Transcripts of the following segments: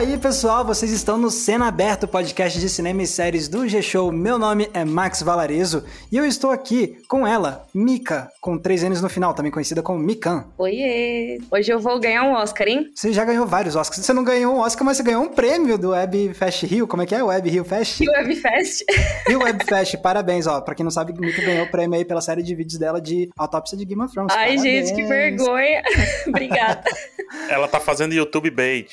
E aí, pessoal, vocês estão no Cena Aberto, podcast de cinema e séries do G-Show. Meu nome é Max Valarezo e eu estou aqui com ela, Mika, com três N's no final, também conhecida como Mikan. Oiê! Hoje eu vou ganhar um Oscar, hein? Você já ganhou vários Oscars. Você não ganhou um Oscar, mas você ganhou um prêmio do Web Fest Rio. Como é que é? Web Rio Fest? Rio Web Fest. Rio Web Fest, parabéns, ó. Pra quem não sabe, Mika ganhou o prêmio aí pela série de vídeos dela de autópsia de Game of Thrones. Ai, Parabéns. gente, que vergonha. Obrigada. Ela tá fazendo YouTube bait.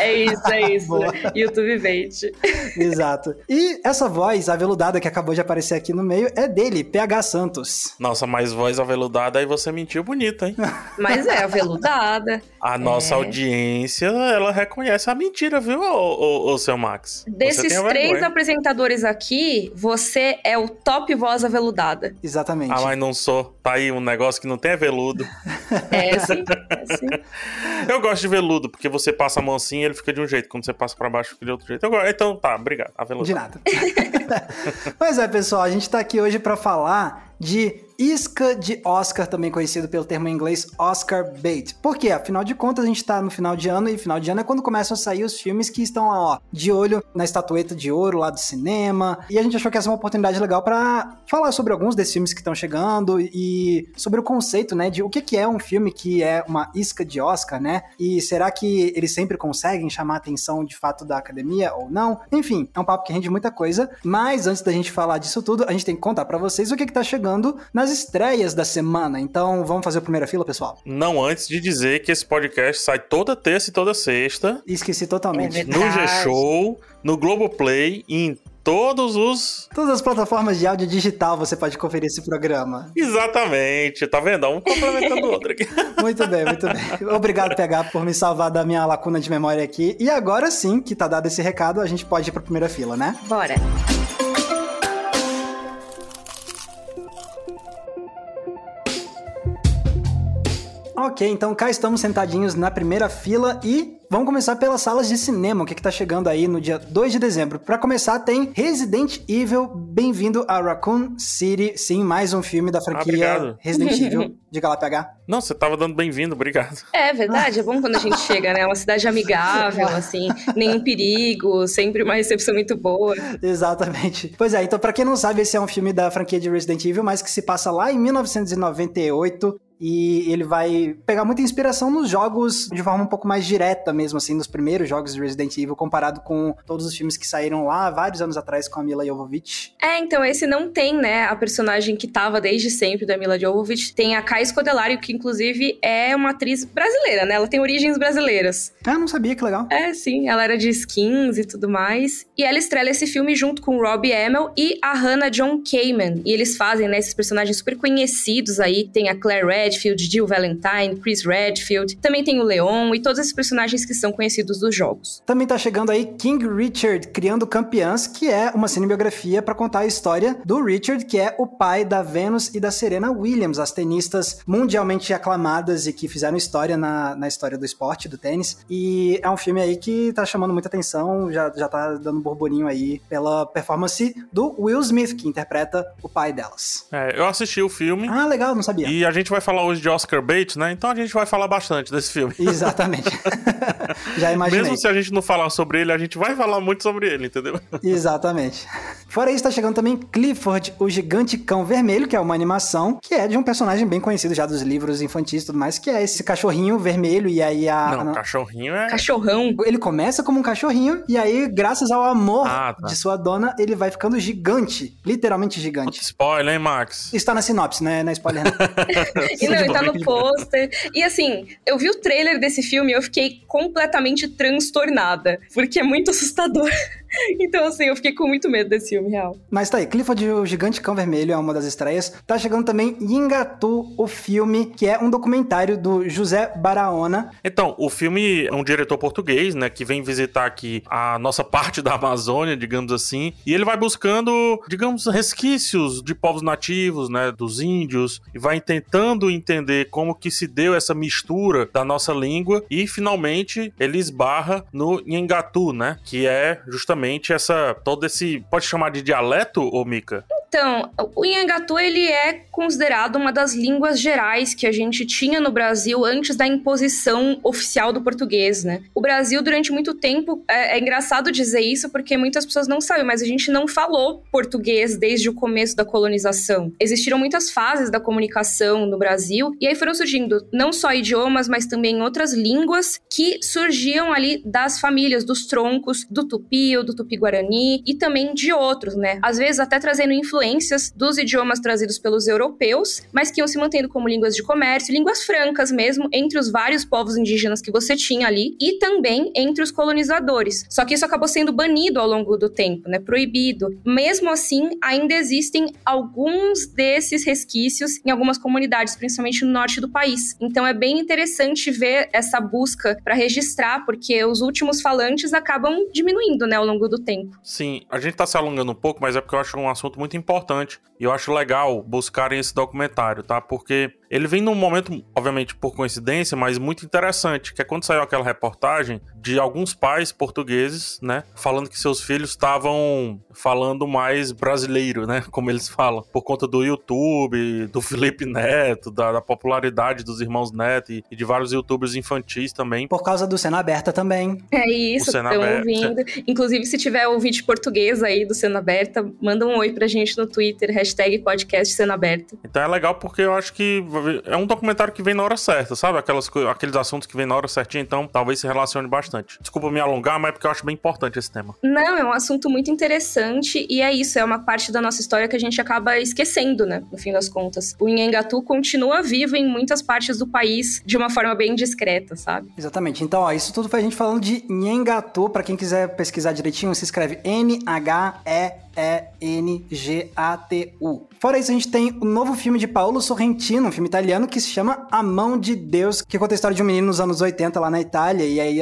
É isso, é isso. YouTube Bait. Exato. E essa voz aveludada que acabou de aparecer aqui no meio é dele, PH Santos. Nossa, mas voz aveludada aí você mentiu bonito, hein? Mas é aveludada. A nossa É. audiência, ela reconhece a mentira, viu, ô, ô, ô, seu Max? Você Desses três vergonha. apresentadores aqui, você é o top voz aveludada. Exatamente. Ah, mas não sou. Tá aí um negócio que não tem é veludo. É sim, é sim. Eu gosto de veludo, porque você passa a mão assim e ele fica de um jeito. Quando você passa pra baixo, fica de outro jeito. Gosto. Então tá, obrigado. De nada. Pois é, pessoal, a gente tá aqui hoje pra falar de isca de Oscar, também conhecido pelo termo em inglês Oscar bait. Por quê? Afinal de contas, a gente tá no final de ano e final de ano é quando começam a sair os filmes que estão lá, ó, de olho na estatueta de ouro lá do cinema. E a gente achou que essa é uma oportunidade legal pra falar sobre alguns desses filmes que estão chegando e sobre o conceito, né, de o que que é um filme que é uma isca de Oscar, né? E será que eles sempre conseguem chamar a atenção de fato da academia ou não? Enfim, é um papo que rende muita coisa, mas antes da gente falar disso tudo, a gente tem que contar pra vocês o que que tá chegando nas estreias da semana. Então, vamos fazer a primeira fila, pessoal? Não antes de dizer que esse podcast sai toda terça e toda sexta. Esqueci totalmente. É No. G-Show, no Globoplay e em todos os. Todas as plataformas de áudio digital você pode conferir esse programa. Exatamente, tá vendo? Um complementando o outro aqui. Muito bem, muito bem. Obrigado, PH, por me salvar da minha lacuna de memória aqui. E agora sim, que tá dado esse recado, a gente pode ir pra primeira fila, né? Bora. Ok, então cá estamos sentadinhos na primeira fila e vamos começar pelas salas de cinema, o que, que tá chegando aí no dia 2 de dezembro. Pra começar, tem Resident Evil, bem-vindo a Raccoon City. Sim, mais um filme da franquia obrigado. Resident Evil. Diga lá, PH. Não, você tava dando bem-vindo, obrigado. É verdade, é bom quando a gente chega, né? É uma cidade amigável, assim, nenhum perigo, sempre uma recepção muito boa. Exatamente. Pois é, então pra quem não sabe, esse é um filme da franquia de Resident Evil, mas que se passa lá em 1998 e ele vai pegar muita inspiração nos jogos de forma um pouco mais direta mesmo, assim, nos primeiros jogos de Resident Evil, comparado com todos os filmes que saíram lá vários anos atrás com a Mila Jovovich. É, então esse não tem, né, a personagem que tava desde sempre da Mila Jovovich. Tem a Kai Scodelario, que inclusive é uma atriz brasileira, né? Ela tem origens brasileiras. Ah, não sabia, que legal. É, sim, ela era de skins e tudo mais. E ela estrela esse filme junto com o Robbie Amell e a Hannah John Kamen. E eles fazem, né, esses personagens super conhecidos aí. Tem a Claire Redfield, Jill Valentine, Chris Redfield. Também tem o Leon e todos esses personagens que são conhecidos dos jogos. Também tá chegando aí King Richard Criando Campeãs, que é uma cinebiografia para contar a história do Richard, que é o pai da Venus e da Serena Williams, as tenistas mundialmente aclamadas e que fizeram história na, na história do esporte, do tênis. E é um filme aí que tá chamando muita atenção, já, já tá dando burburinho aí pela performance do Will Smith, que interpreta o pai delas. É, eu assisti o filme Ah, legal, não sabia. e a gente vai falar hoje de Oscar bait, né? Então a gente vai falar bastante desse filme. Exatamente. já imaginei. Mesmo se a gente não falar sobre ele, a gente vai falar muito sobre ele, entendeu? Exatamente. Fora isso, tá chegando também Clifford, o Gigante Cão Vermelho, que é uma animação que é de um personagem bem conhecido já dos livros infantis e tudo mais, que é esse cachorrinho vermelho, e aí a. Não, cachorrinho é. Cachorrão. Ele começa como um cachorrinho, e aí, graças ao amor Ah, tá. de sua dona, ele vai ficando gigante. Literalmente gigante. Spoiler, hein, Max? Está na sinopse, né? Na spoiler. não. Não, e tá no Tudo bem. pôster. E assim, eu vi o trailer desse filme e eu fiquei completamente transtornada. Porque é muito assustador. Então, assim, eu fiquei com muito medo desse filme, real. Mas tá aí, Clifford, o Gigante Cão Vermelho é uma das estreias. Tá chegando também Yingatu, o filme, que é um documentário do José Barahona. Então, o filme é um diretor português, né, que vem visitar aqui a nossa parte da Amazônia, digamos assim, e ele vai buscando, digamos, resquícios de povos nativos, né, dos índios, e vai tentando entender como que se deu essa mistura da nossa língua e finalmente ele esbarra no Nhengatu, né, que é justamente essa todo esse, pode chamar de dialeto, ô Mika? Então, o Inhangatu ele é considerado uma das línguas gerais que a gente tinha no Brasil antes da imposição oficial do português, né? O Brasil durante muito tempo é, é engraçado dizer isso porque muitas pessoas não sabem, mas a gente não falou português desde o começo da colonização. Existiram muitas fases da comunicação no Brasil e aí foram surgindo não só idiomas, mas também outras línguas que surgiam ali das famílias, dos troncos do tupi ou do tupi-guarani e também de outros, né? Às vezes até trazendo influências dos idiomas trazidos pelos europeus, mas que iam se mantendo como línguas de comércio, línguas francas mesmo, entre os vários povos indígenas que você tinha ali e também entre os colonizadores. Só que isso acabou sendo banido ao longo do tempo, né? Proibido. Mesmo assim, ainda existem alguns desses resquícios em algumas comunidades, principalmente no norte do país. Então é bem interessante ver essa busca para registrar, porque os últimos falantes acabam diminuindo, né, ao longo do tempo. Sim, a gente tá se alongando um pouco, mas é porque eu acho um assunto muito importante e eu acho legal buscarem esse documentário, tá? Porque ele vem num momento, obviamente por coincidência, mas muito interessante, que é quando saiu aquela reportagem de alguns pais portugueses, né, falando que seus filhos estavam falando mais brasileiro, né, como eles falam, por conta do YouTube, do Felipe Neto, da, da popularidade dos irmãos Neto e, e, de vários youtubers infantis também. Por causa do Cena Aberta também. É isso, estão ouvindo. Inclusive, se tiver ouvinte português aí do Cena Aberta, manda um oi pra gente no Twitter, hashtag podcast Cena Aberta. Então é legal porque eu acho que é um documentário que vem na hora certa, sabe? Aquelas, aqueles assuntos que vem na hora certinha, então talvez se relacione bastante. Desculpa me alongar, mas é porque eu acho bem importante esse tema. Não, é um assunto muito interessante e é isso, é uma parte da nossa história que a gente acaba esquecendo, né? No fim das contas. O Inhangatu continua vivo em muitas partes do país de uma forma bem discreta, sabe? Exatamente. Então, ó, isso tudo foi a gente falando de Nhengatu. Para quem quiser pesquisar direitinho, se escreve N-H-E e-N-G-A-T-U. Fora isso, a gente tem o novo filme de Paolo Sorrentino, um filme italiano que se chama A Mão de Deus, que conta a história de um menino nos anos 80 lá na Itália, e aí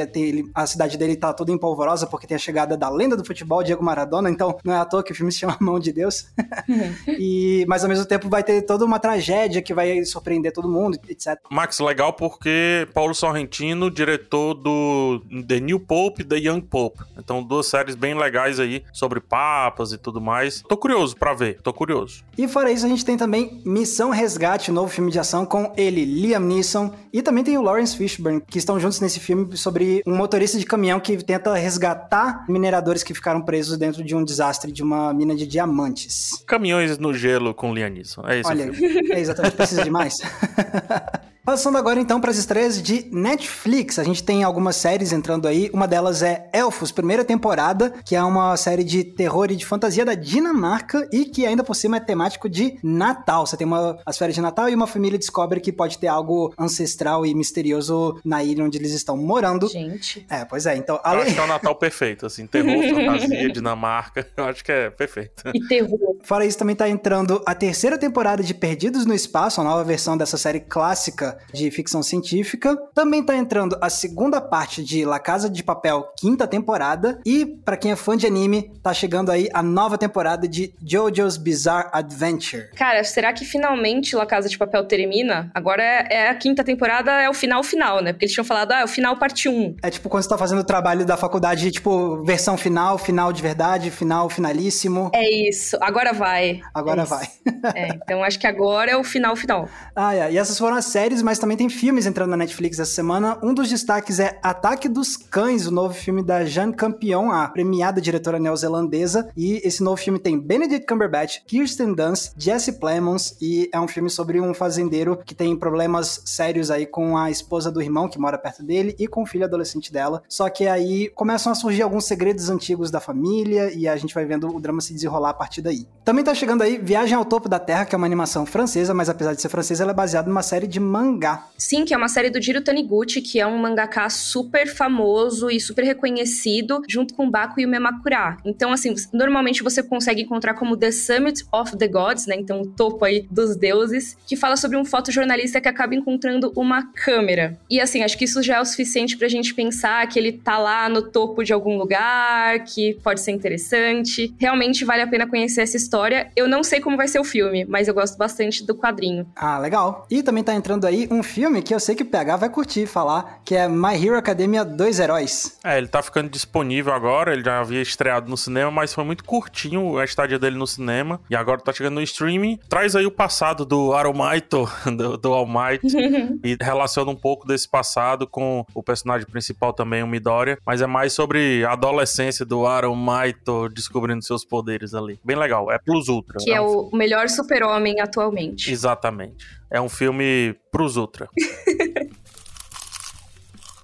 a cidade dele tá toda empolvorosa porque tem a chegada da lenda do futebol, Diego Maradona, então não é à toa que o filme se chama A Mão de Deus. e, mas ao mesmo tempo vai ter toda uma tragédia que vai surpreender todo mundo, etc. Max, legal porque Paulo Sorrentino, diretor do The New Pope e The Young Pope. Então, duas séries bem legais aí sobre papas e tudo mais. Tô curioso para ver, tô curioso. E fora isso, a gente tem também Missão Resgate, novo filme de ação com ele, Liam Neeson, e também tem o Lawrence Fishburne, que estão juntos nesse filme sobre um motorista de caminhão que tenta resgatar mineradores que ficaram presos dentro de um desastre de uma mina de diamantes. Caminhões no gelo com Liam Neeson, é isso. Olha, é exatamente, precisa de mais. Passando agora então para as estreias de Netflix. A gente tem algumas séries entrando aí. Uma delas é Elfos, primeira temporada, que é uma série de terror e de fantasia da Dinamarca e que ainda por cima é temático de Natal. Você tem uma, as férias de Natal e uma família descobre que pode ter algo ancestral e misterioso na ilha onde eles estão morando. Gente. É, pois é. Então, além... Eu acho que é o Natal perfeito, assim, terror, fantasia, Dinamarca. Eu acho que é perfeito. E terror. Fora isso, também tá entrando a terceira temporada de Perdidos no Espaço, a nova versão dessa série clássica de ficção científica. Também tá entrando a segunda parte de La Casa de Papel, quinta temporada. E, para quem é fã de anime, tá chegando aí a nova temporada de JoJo's Bizarre Adventure. Cara, será que finalmente La Casa de Papel termina? Agora é, é a quinta temporada, é o final final, né? Porque eles tinham falado, ah, é o final parte 1. É tipo quando você tá fazendo o trabalho da faculdade, tipo, versão final, final de verdade, final finalíssimo. É isso, agora vai. Agora é vai. é, então acho que agora é o final final. Ah, é. E essas foram as séries, mas também tem filmes entrando na Netflix essa semana. Um dos destaques é Ataque dos Cães, o novo filme da Jeanne Campion, a premiada diretora neozelandesa. E esse novo filme tem Benedict Cumberbatch, Kirsten Dunst, Jesse Plemons e é um filme sobre um fazendeiro que tem problemas sérios aí com a esposa do irmão que mora perto dele e com o filho adolescente dela. Só que aí começam a surgir alguns segredos antigos da família e a gente vai vendo o drama se desenrolar a partir daí. Também tá chegando aí Viagem ao Topo da Terra, que é uma animação francesa, mas apesar de ser francesa, ela é baseada numa série de mangá. Sim, que é uma série do Jiro Taniguchi, que é um mangaka super famoso e super reconhecido, junto com Baku e o Memakura. Então, assim, normalmente você consegue encontrar como The Summit of the Gods, né? Então, o topo aí dos deuses, que fala sobre um fotojornalista que acaba encontrando uma câmera. E, assim, acho que isso já é o suficiente pra gente pensar que ele tá lá no topo de algum lugar, que pode ser interessante. Realmente vale a pena conhecer essa história história. Eu não sei como vai ser o filme, mas eu gosto bastante do quadrinho. Ah, legal. E também tá entrando aí um filme que eu sei que o PH vai curtir falar, que é My Hero Academia Dois Heróis. É, ele tá ficando disponível agora, ele já havia estreado no cinema, mas foi muito curtinho a estadia dele no cinema, e agora tá chegando no streaming. Traz aí o passado do Aromaito, do, do All Might, e relaciona um pouco desse passado com o personagem principal também, o Midoriya, mas é mais sobre a adolescência do Aromaito descobrindo seus poderes ali. Bem legal, é Plus Ultra. Que é, é um o melhor super-homem atualmente. Exatamente. É um filme pros Ultra.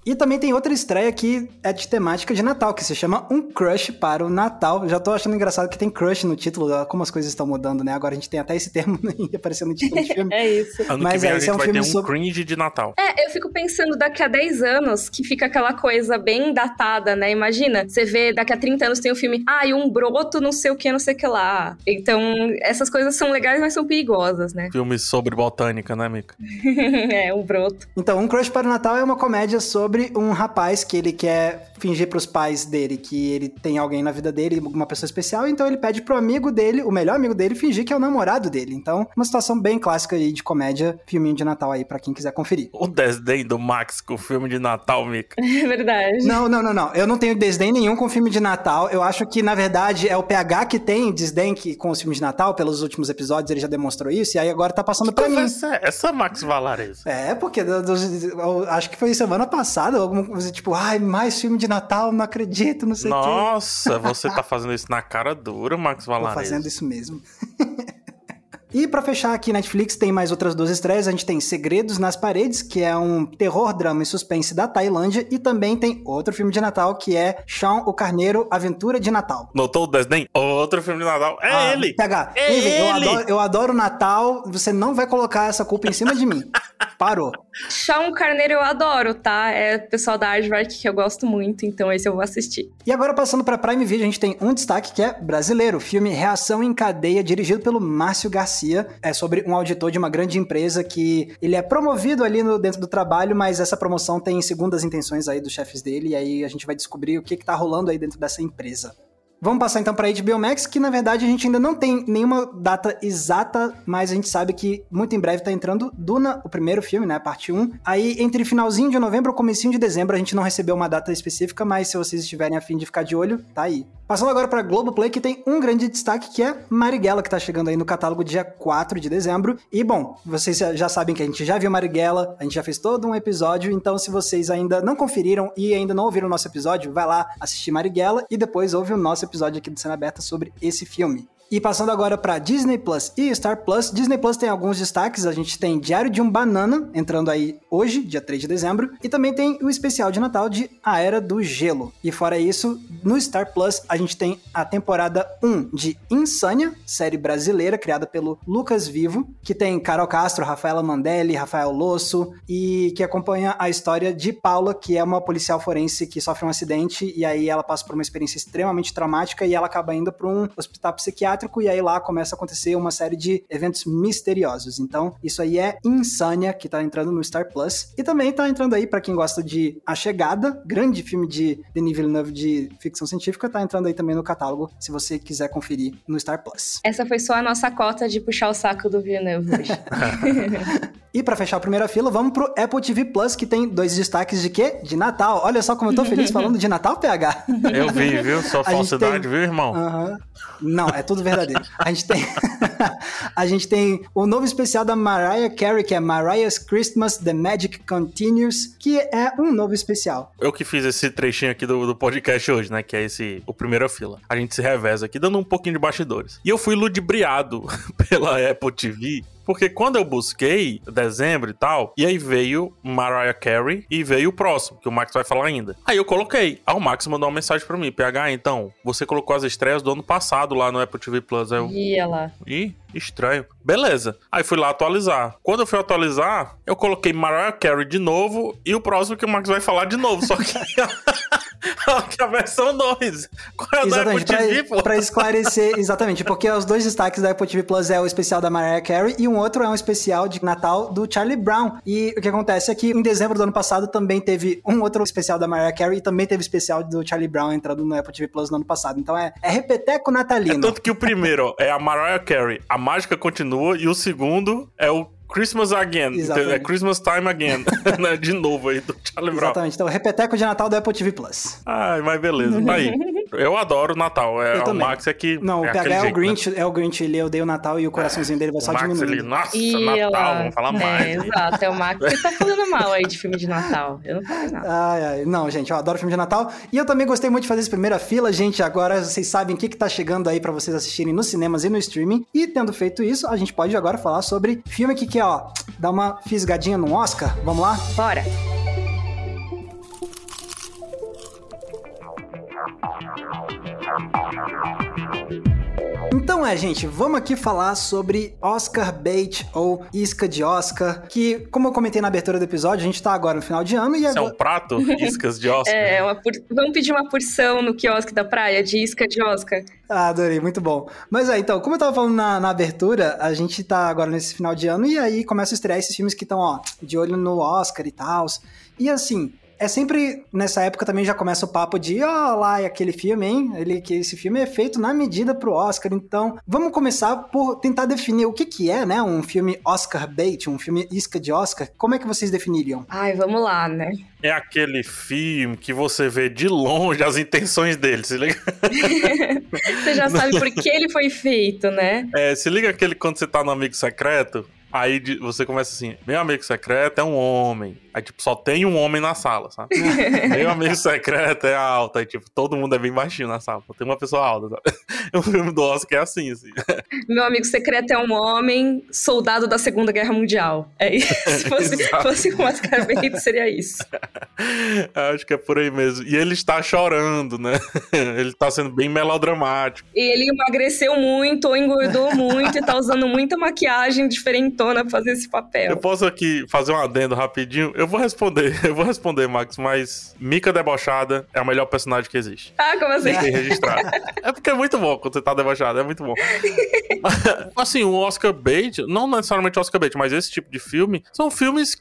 E também tem outra estreia que é de temática de Natal, que se chama Um Crush para o Natal. Já tô achando engraçado que tem crush no título, como as coisas estão mudando, né? Agora a gente tem até esse termo aparecendo no título do filme. é isso. Ano Mas que vem é, a esse gente é um vai filme ter um sobre- cringe de Natal. É, eu fico pensando daqui a 10 anos que fica aquela coisa bem datada, né? Imagina, você vê daqui a 30 anos tem um filme, ah, e um broto não sei o que, não sei o que lá. Então, essas coisas são legais, mas são perigosas, né? Filme sobre botânica, né, Mika? é, um broto. Então, Um Crush para o Natal é uma comédia sobre um rapaz que ele quer fingir pros pais dele que ele tem alguém na vida dele, uma pessoa especial, então ele pede pro amigo dele, o melhor amigo dele, fingir que é o namorado dele. Então, uma situação bem clássica aí de comédia, filminho de Natal aí pra quem quiser conferir. O desdém do Max com o filme de Natal, Mika. É verdade. Não, não, não, não. Eu não tenho desdém nenhum com filme de Natal. Eu acho que, na verdade, é o PH que tem desdém que- com os filmes de Natal. Pelos últimos episódios ele já demonstrou isso. E aí agora tá passando pra mim. Essa, essa Max Valares. É, porque do- dos- eu acho que foi semana passada, alguma coisa tipo, ai, mais filme de Natal, não acredito, não sei o quê. Nossa, você tá fazendo isso na cara dura, Max Tô Valares. fazendo isso mesmo. E pra fechar aqui, Netflix tem mais outras duas estreias. A gente tem Segredos nas Paredes, que é um terror, drama e suspense da Tailândia. E também tem outro filme de Natal, que é Shaun o Carneiro, Aventura de Natal. Notou o desdém? Outro filme de Natal. É Ah, ele! PH, É eu ele! adoro, eu adoro Natal, você não vai colocar essa culpa em cima de mim. Parou. Shaun Carneiro eu adoro, tá? É o pessoal da Aardvark que eu gosto muito, então esse eu vou assistir. E agora, passando para Prime Video, a gente tem um destaque que é brasileiro. Filme Reação em Cadeia, dirigido pelo Márcio Garcia. É sobre um auditor de uma grande empresa que ele é promovido ali no, dentro do trabalho, mas essa promoção tem segundas intenções aí dos chefes dele, e aí a gente vai descobrir o que, que tá rolando aí dentro dessa empresa. Vamos passar então para HBO Max, que na verdade a gente ainda não tem nenhuma data exata, mas a gente sabe que muito em breve tá entrando Duna, o primeiro filme, né, parte 1. Aí entre finalzinho de novembro ou comecinho de dezembro a gente não recebeu uma data específica, mas se vocês estiverem a fim de ficar de olho, tá aí. Passando agora para Globoplay, que tem um grande destaque que é Marighella, que tá chegando aí no catálogo dia 4 de dezembro. E bom, vocês já- já sabem que a gente já viu Marighella, a gente já fez todo um episódio, então se vocês ainda não conferiram e ainda não ouviram o nosso episódio, vai lá assistir Marighella e depois ouve o nosso episódio aqui do Cena Aberta sobre esse filme. E passando agora para Disney Plus e Star Plus, Disney Plus tem alguns destaques. A gente tem Diário de um Banana, entrando aí hoje, dia 3 de dezembro, e também tem o especial de Natal de A Era do Gelo. E fora isso, no Star Plus a gente tem a temporada 1 de Insânia, série brasileira criada pelo Lucas Vivo, que tem Carol Castro, Rafaela Mandelli, Rafael Losso, e que acompanha a história de Paula, que é uma policial forense que sofre um acidente e aí ela passa por uma experiência extremamente traumática e ela acaba indo para um hospital psiquiátrico e aí lá começa a acontecer uma série de eventos misteriosos. Então, isso aí é Insânia, que tá entrando no Star Plus. E também tá entrando aí para quem gosta de A Chegada, grande filme de Denis Villeneuve de ficção científica, tá entrando aí também no catálogo, se você quiser conferir no Star Plus. Essa foi só a nossa cota de puxar o saco do Villeneuve hoje. E pra fechar a primeira fila, vamos pro Apple TV Plus, que tem dois destaques de quê? De Natal. Olha só como eu tô feliz falando de Natal, PH. Eu vi, viu? Gente falsidade, tem- viu, irmão? Aham. Não, é tudo verdadeiro. A gente tem a gente tem o novo especial da Mariah Carey, que é Mariah's Christmas The Magic Continues, que é um novo especial. Eu que fiz esse trechinho aqui do, do podcast hoje, né? Que é esse, o primeira fila. A gente se reveza aqui, dando um pouquinho de bastidores. E eu fui ludibriado pela Apple TV. Porque quando eu busquei dezembro e tal, e aí veio Mariah Carey e veio o próximo, que o Max vai falar ainda. Aí eu coloquei. Aí o Max mandou uma mensagem pra mim: PH, então, você colocou as estreias do ano passado lá no Apple TV Plus. Aí eu, Ia lá. Ih, estranho. Beleza. Aí fui lá atualizar. Quando eu fui atualizar, eu coloquei Mariah Carey de novo e o próximo que o Max vai falar de novo. Só que que a versão 2. Qual é exatamente, da Apple TV, pra, pra esclarecer, exatamente, porque os dois destaques da Apple TV Plus é o especial da Mariah Carey e um outro é um especial de Natal do Charlie Brown. E o que acontece é que em dezembro do ano passado também teve um outro especial da Mariah Carey e também teve especial do Charlie Brown entrando no Apple TV Plus no ano passado. Então é, é repeteco natalino. É tanto que o primeiro é a Mariah Carey, a mágica continua, e o segundo é o Christmas Again. Exatamente. É Christmas Time Again. Né? de novo aí, do Charlie Brown. Exatamente. Então, repeteco de Natal do Apple TV Plus. Ai, mas beleza. Tá aí. Eu adoro o Natal. É, o Max é que. Não, é o PH é o Grinch, né? é o Grinch, ele odeia o Natal e o coraçãozinho dele vai o só Max, diminuindo. Ele, nossa, e Natal, ela... vamos falar é, mais. Exato, é o Max que tá falando mal aí de filme de Natal. Eu não falo nada. Ai, ai. Não, gente, eu adoro filme de Natal. E eu também gostei muito de fazer essa primeira fila, gente. Agora vocês sabem o que, que tá chegando aí para vocês assistirem nos cinemas e no streaming. E tendo feito isso, a gente pode agora falar sobre filme que quer, ó, dar uma fisgadinha no Oscar. Vamos lá? Bora! Então é, gente, vamos aqui falar sobre Oscar bait ou isca de Oscar, que, como eu comentei na abertura do episódio, a gente tá agora no final de ano e Isso agora... é um prato? Iscas de Oscar? É, uma por... vamos pedir uma porção no quiosque da praia de isca de Oscar. Ah, adorei, muito bom. Mas é, então, como eu tava falando na, na, abertura, a gente tá agora nesse final de ano e aí começa a estrear esses filmes que estão, ó, de olho no Oscar e tal. E assim, é sempre nessa época também já começa o papo de ó oh, lá é aquele filme, hein? Ele que esse filme é feito na medida pro Oscar. Então, vamos começar por tentar definir o que que é, né, um filme Oscar bait, um filme isca de Oscar. Como é que vocês definiriam? Ai, vamos lá, né? É aquele filme que você vê de longe as intenções dele, se liga? você já sabe por que ele foi feito, né? É, se liga aquele quando você tá no amigo secreto, Aí você começa assim: meu amigo secreto é um homem. Aí, tipo, só tem um homem na sala, sabe? meu amigo secreto é alto. Aí, tipo, todo mundo é bem baixinho na sala. Tem uma pessoa alta, sabe? O filme do Oscar é assim, assim. Meu amigo secreto é um homem soldado da Segunda Guerra Mundial. É isso. Se fosse, fosse com Oscar Bento, seria isso. Acho que é por aí mesmo. E ele está chorando, né? Ele está sendo bem melodramático. E ele emagreceu muito, ou engordou muito, e tá usando muita maquiagem diferente pra fazer esse papel. Eu posso aqui fazer um adendo rapidinho? Eu vou responder, eu vou responder, Max, mas Mika debochada é o melhor personagem que existe. Ah, como assim? Tem registrado. é porque é muito bom quando você tá debochado, é muito bom. assim, o Oscar bait, não necessariamente o Oscar bait, mas esse tipo de filme, são filmes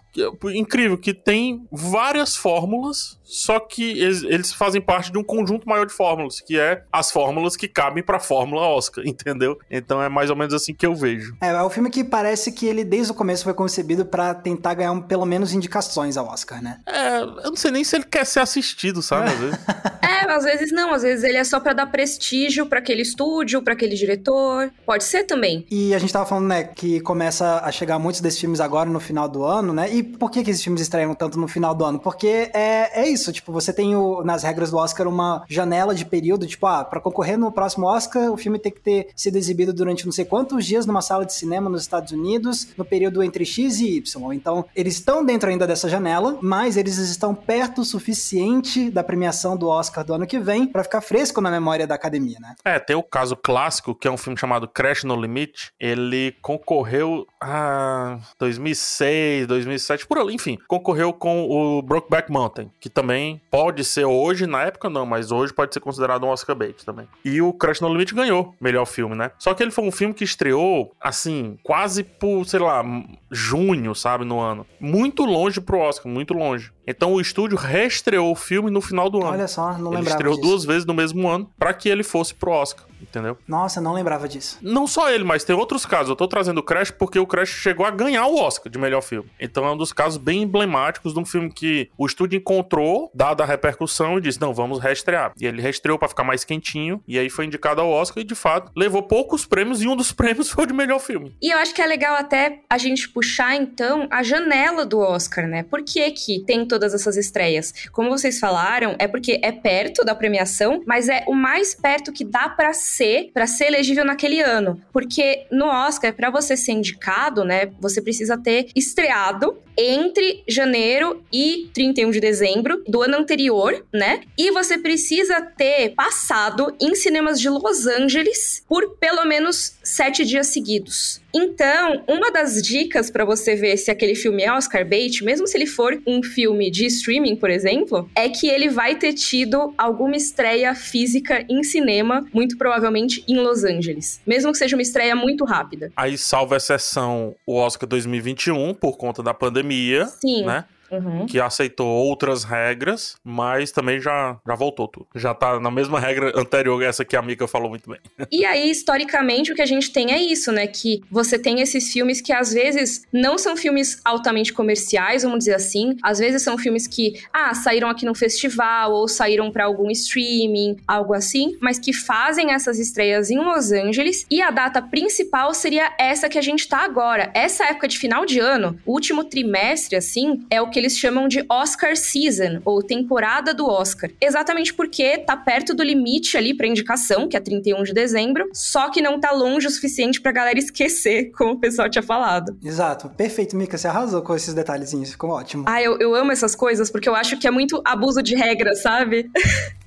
incrível que tem várias fórmulas, só que eles, eles, fazem parte de um conjunto maior de fórmulas, que é as fórmulas que cabem pra fórmula Oscar, entendeu? Então é mais ou menos assim que eu vejo. É, é um filme que parece que ele desde o começo foi concebido para tentar ganhar um, pelo menos indicações ao Oscar, né? É, eu não sei nem se ele quer ser assistido, sabe? Às vezes. é, às vezes não, às vezes ele é só para dar prestígio para aquele estúdio, para aquele diretor. Pode ser também. E a gente tava falando, né, que começa a chegar muitos desses filmes agora no final do ano, né? E por que, que esses filmes estreiam tanto no final do ano? Porque é, é isso, tipo, você tem o, nas regras do Oscar uma janela de período, tipo, ah, pra concorrer no próximo Oscar, o filme tem que ter sido exibido durante não sei quantos dias numa sala de cinema nos Estados Unidos, no período entre X e Y. Então, eles estão dentro ainda dessa janela, mas eles estão perto o suficiente da premiação do Oscar do ano que vem para ficar fresco na memória da academia, né? É, tem o caso clássico, que é um filme chamado Crash No Limite. Ele concorreu a 2006, 2007, por ali, enfim. Concorreu com o Brokeback Mountain, que também pode ser hoje, na época não, mas hoje pode ser considerado um Oscar bait também. E o Crash No Limite ganhou melhor filme, né? Só que ele foi um filme que estreou, assim, quase por, sei lá, junho, sabe, no ano. Muito longe pro Oscar, muito longe. Então o estúdio reestreou o filme no final do ano. Olha só, não lembrava Ele estreou disso. duas vezes no mesmo ano para que ele fosse pro Oscar, entendeu? Nossa, não lembrava disso. Não só ele, mas tem outros casos. Eu tô trazendo o Crash porque o Crash chegou a ganhar o Oscar de melhor filme. Então é um dos casos bem emblemáticos de um filme que o estúdio encontrou, dada a repercussão, e disse: "Não, vamos reestrear". E ele reestreou para ficar mais quentinho, e aí foi indicado ao Oscar e de fato levou poucos prêmios e um dos prêmios foi o de melhor filme. E eu acho que é legal até a gente puxar então a janela do Oscar, né? Por que que tem todas essas estreias? Como vocês falaram, é porque é perto da premiação, mas é o mais perto que dá para ser, para ser elegível naquele ano. Porque no Oscar, para você ser indicado, né, você precisa ter estreado entre janeiro e 31 de dezembro do ano anterior, né? E você precisa ter passado em cinemas de Los Angeles por pelo menos sete dias seguidos. Então, uma das dicas para você ver se aquele filme é Oscar bait, mesmo se ele for um filme de streaming, por exemplo, é que ele vai ter tido alguma estreia física em cinema, muito provavelmente em Los Angeles. Mesmo que seja uma estreia muito rápida. Aí salva exceção o Oscar 2021 por conta da pandemia, Sim. né? Uhum. que aceitou outras regras, mas também já, já voltou tudo. Já tá na mesma regra anterior, essa que a Mika falou muito bem. E aí, historicamente, o que a gente tem é isso, né? Que você tem esses filmes que às vezes não são filmes altamente comerciais, vamos dizer assim. Às vezes são filmes que, ah, saíram aqui no festival ou saíram para algum streaming, algo assim, mas que fazem essas estreias em Los Angeles. E a data principal seria essa que a gente tá agora. Essa época de final de ano, o último trimestre, assim, é o que eles chamam de Oscar Season, ou temporada do Oscar. Exatamente porque tá perto do limite ali pra indicação, que é 31 de dezembro, só que não tá longe o suficiente pra galera esquecer, como o pessoal tinha falado. Exato. Perfeito, Mika. Você arrasou com esses detalhezinhos. Ficou ótimo. Ah, eu, eu amo essas coisas porque eu acho que é muito abuso de regra, sabe?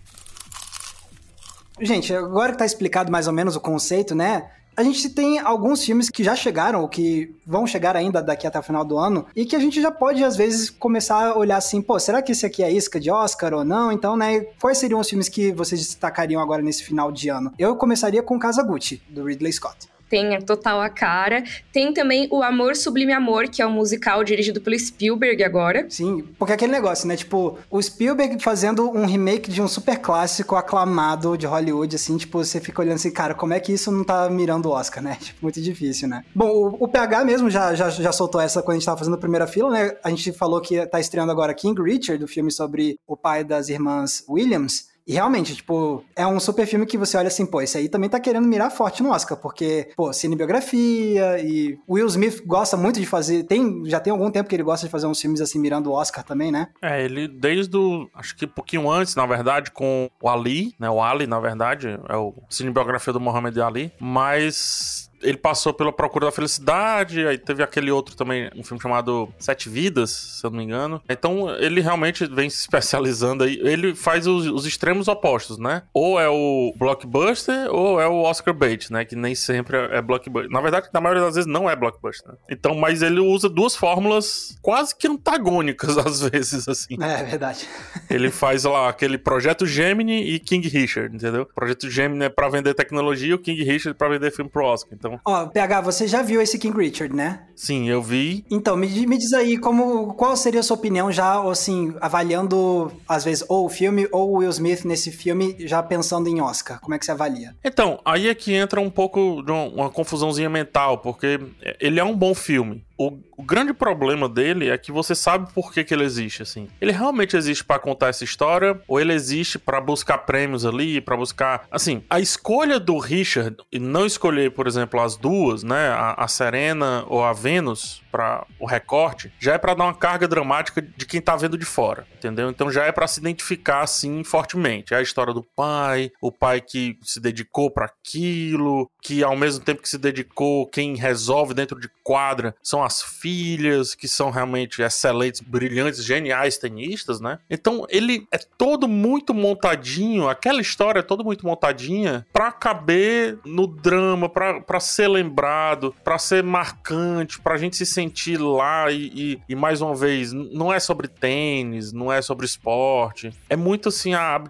Gente, agora que tá explicado mais ou menos o conceito, né? A gente tem alguns filmes que já chegaram, ou que vão chegar ainda daqui até o final do ano, e que a gente já pode, às vezes, começar a olhar assim, pô, será que esse aqui é isca de Oscar ou não? Então, né, quais seriam os filmes que vocês destacariam agora nesse final de ano? Eu começaria com Casa Gucci, do Ridley Scott tem total a cara. Tem também o Amor Sublime Amor, que é um musical dirigido pelo Spielberg agora. Sim, porque é aquele negócio, né? Tipo, o Spielberg fazendo um remake de um super clássico aclamado de Hollywood, assim, tipo, você fica olhando assim, cara, como é que isso não tá mirando o Oscar, né? Tipo, muito difícil, né? Bom, o, o PH mesmo já, já, já soltou essa quando a gente tava fazendo a primeira fila, né? A gente falou que tá estreando agora King Richard, o filme sobre o pai das irmãs Williams. E realmente, tipo, é um super filme que você olha assim, pô, esse aí também tá querendo mirar forte no Oscar, porque, pô, cinebiografia e Will Smith gosta muito de fazer, tem, já tem algum tempo que ele gosta de fazer uns filmes assim mirando o Oscar também, né? É, ele desde o, acho que um pouquinho antes, na verdade, com o Ali, né, o Ali, na verdade, é o cinebiografia do Muhammad Ali, mas ele passou pela Procura da Felicidade, aí teve aquele outro também, um filme chamado Sete Vidas, se eu não me engano. Então ele realmente vem se especializando aí. Ele faz os, os extremos opostos, né? Ou é o blockbuster, ou é o Oscar bait, né? Que nem sempre é blockbuster. Na verdade, na maioria das vezes não é blockbuster. Né? Então, mas ele usa duas fórmulas quase que antagônicas às vezes, assim. É, é verdade. Ele faz lá aquele Projeto Gemini e King Richard, entendeu? Projeto Gemini é pra vender tecnologia, o King Richard é pra vender filme pro Oscar. Então, Ó, PH, você já viu esse King Richard, né? Sim, eu vi. Então, me, me diz aí como, qual seria a sua opinião já, assim, avaliando, às vezes, ou o filme ou o Will Smith nesse filme, já pensando em Oscar. Como é que você avalia? Então, aí é que entra um pouco de uma, uma confusãozinha mental, porque ele é um bom filme. O, o, grande problema dele é que você sabe por que, que ele existe, assim. Ele realmente existe para contar essa história ou ele existe para buscar prêmios ali, para buscar, assim, a escolha do Richard e não escolher, por exemplo, as duas, né, a, a Serena ou a Vênus para o recorte, já é para dar uma carga dramática de quem tá vendo de fora, entendeu? Então já é para se identificar assim fortemente. É a história do pai, o pai que se dedicou para aquilo, que ao mesmo tempo que se dedicou, quem resolve dentro de quadra são as filhas, que são realmente excelentes, brilhantes, geniais tenistas, né? Então ele é todo muito montadinho, aquela história é toda muito montadinha para caber no drama, para ser lembrado, para ser marcante, pra gente se sentir lá e, e, e, mais uma vez, não é sobre tênis, não é sobre esporte, é muito assim a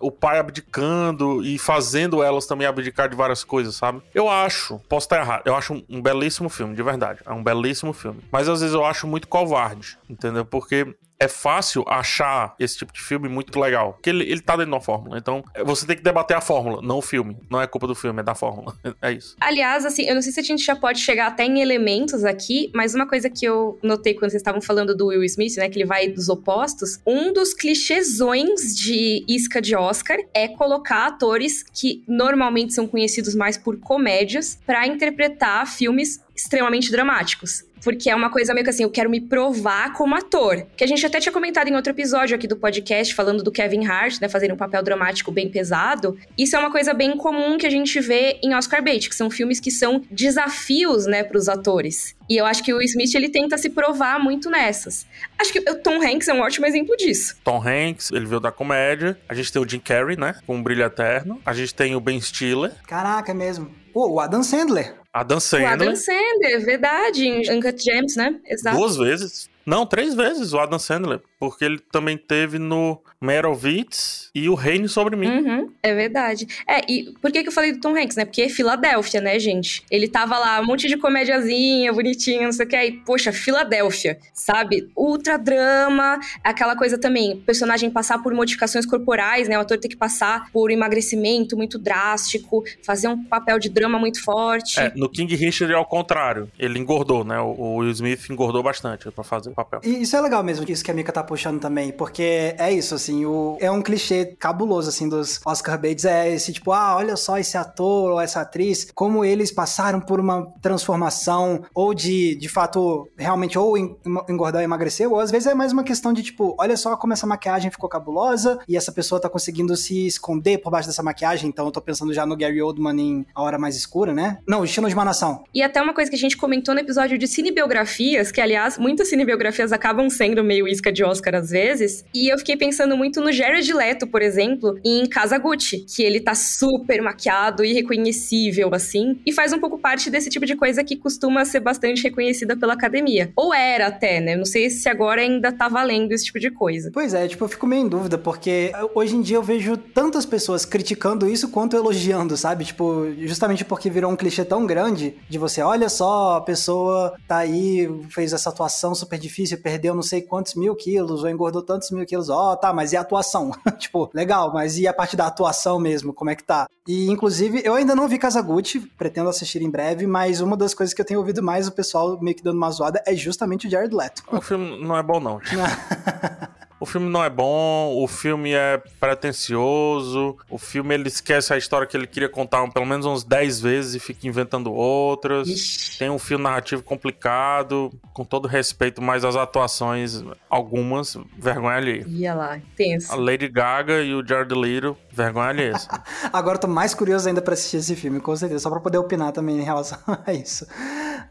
o pai abdicando e fazendo elas também abdicar de várias coisas, sabe? Eu acho, posso estar errado, eu acho um belíssimo filme, de verdade. É um belíssimo filme. Mas às vezes eu acho muito covarde, entendeu? Porque é fácil achar esse tipo de filme muito legal. Porque ele, ele tá dentro de uma fórmula. Então, você tem que debater a fórmula, não o filme. Não é culpa do filme, é da fórmula. É isso. Aliás, assim, eu não sei se a gente já pode chegar até em elementos aqui, mas uma coisa que eu notei quando vocês estavam falando do Will Smith, né, que ele vai dos opostos, um dos clichêsões de isca de Oscar é colocar atores que normalmente são conhecidos mais por comédias para interpretar filmes extremamente dramáticos. Porque é uma coisa meio que assim, eu quero me provar como ator. Que a gente até tinha comentado em outro episódio aqui do podcast, falando do Kevin Hart, né, fazendo um papel dramático bem pesado. Isso é uma coisa bem comum que a gente vê em Oscar Bait, que são filmes que são desafios, né, pros atores. E eu acho que o Smith, ele tenta se provar muito nessas. Acho que o Tom Hanks é um ótimo exemplo disso. Tom Hanks, ele veio da comédia. A gente tem o Jim Carrey, né, com um Brilho Eterno. A gente tem o Ben Stiller. Caraca, é mesmo. Pô, o Adam Sandler. Adam Sandler. O Adam Sandler, verdade, em Uncut Gems, né? Exato. Duas vezes. Não, três vezes o Adam Sandler. Porque ele também teve no Merovitz e o Reino sobre mim. Uhum, é verdade. É, e por que, que eu falei do Tom Hanks, né? Porque é Filadélfia, né, gente? Ele tava lá, um monte de comédiazinha, bonitinha, não sei o que. Aí, poxa, Filadélfia, sabe? Ultra drama, aquela coisa também, o personagem passar por modificações corporais, né? O ator ter que passar por emagrecimento muito drástico, fazer um papel de drama muito forte. É, no King Richard é ao contrário. Ele engordou, né? O Will Smith engordou bastante para fazer papel. E isso é legal mesmo, isso que a Mika tá puxando também, porque é isso, assim, o, é um clichê cabuloso, assim, dos Oscar Bates, é esse tipo, ah, olha só esse ator ou essa atriz, como eles passaram por uma transformação, ou de, de fato, realmente, ou engordar ou emagrecer, ou às vezes é mais uma questão de, tipo, olha só como essa maquiagem ficou cabulosa, e essa pessoa tá conseguindo se esconder por baixo dessa maquiagem, então eu tô pensando já no Gary Oldman em A Hora Mais Escura, né? Não, o Destino de uma Nação. E até uma coisa que a gente comentou no episódio de cinebiografias, que aliás, muitas cinebiografias acabam sendo meio isca de Oscar às vezes. E eu fiquei pensando muito no Jared Leto, por exemplo, em Casa Gucci, que ele tá super maquiado e reconhecível, assim, e faz um pouco parte desse tipo de coisa que costuma ser bastante reconhecida pela academia. Ou era até, né? Não sei se agora ainda tá valendo esse tipo de coisa. Pois é, tipo, eu fico meio em dúvida, porque hoje em dia eu vejo tantas pessoas criticando isso quanto elogiando, sabe? Tipo, justamente porque virou um clichê tão grande de você, olha só, a pessoa tá aí, fez essa atuação super difícil, perdeu não sei quantos mil quilos quilos, ou engordou tantos mil quilos. Ó, oh, tá, mas e a atuação? tipo, legal, mas e a parte da atuação mesmo? Como é que tá? E, inclusive, eu ainda não vi Kazaguchi, pretendo assistir em breve, mas uma das coisas que eu tenho ouvido mais o pessoal meio que dando uma zoada é justamente o Jared Leto. O filme não é bom, não. O filme não é bom, o filme é pretencioso, o filme ele esquece a história que ele queria contar pelo menos uns 10 vezes e fica inventando outras. Ixi. Tem um fio narrativo complicado, com todo respeito, mas as atuações, algumas, vergonha alheia. Ia lá, tenso. A Lady Gaga e o Jared Leto, vergonha alheia. Agora eu tô mais curioso ainda para assistir esse filme, com certeza, só pra poder opinar também em relação a isso.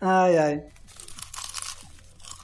Ai, ai.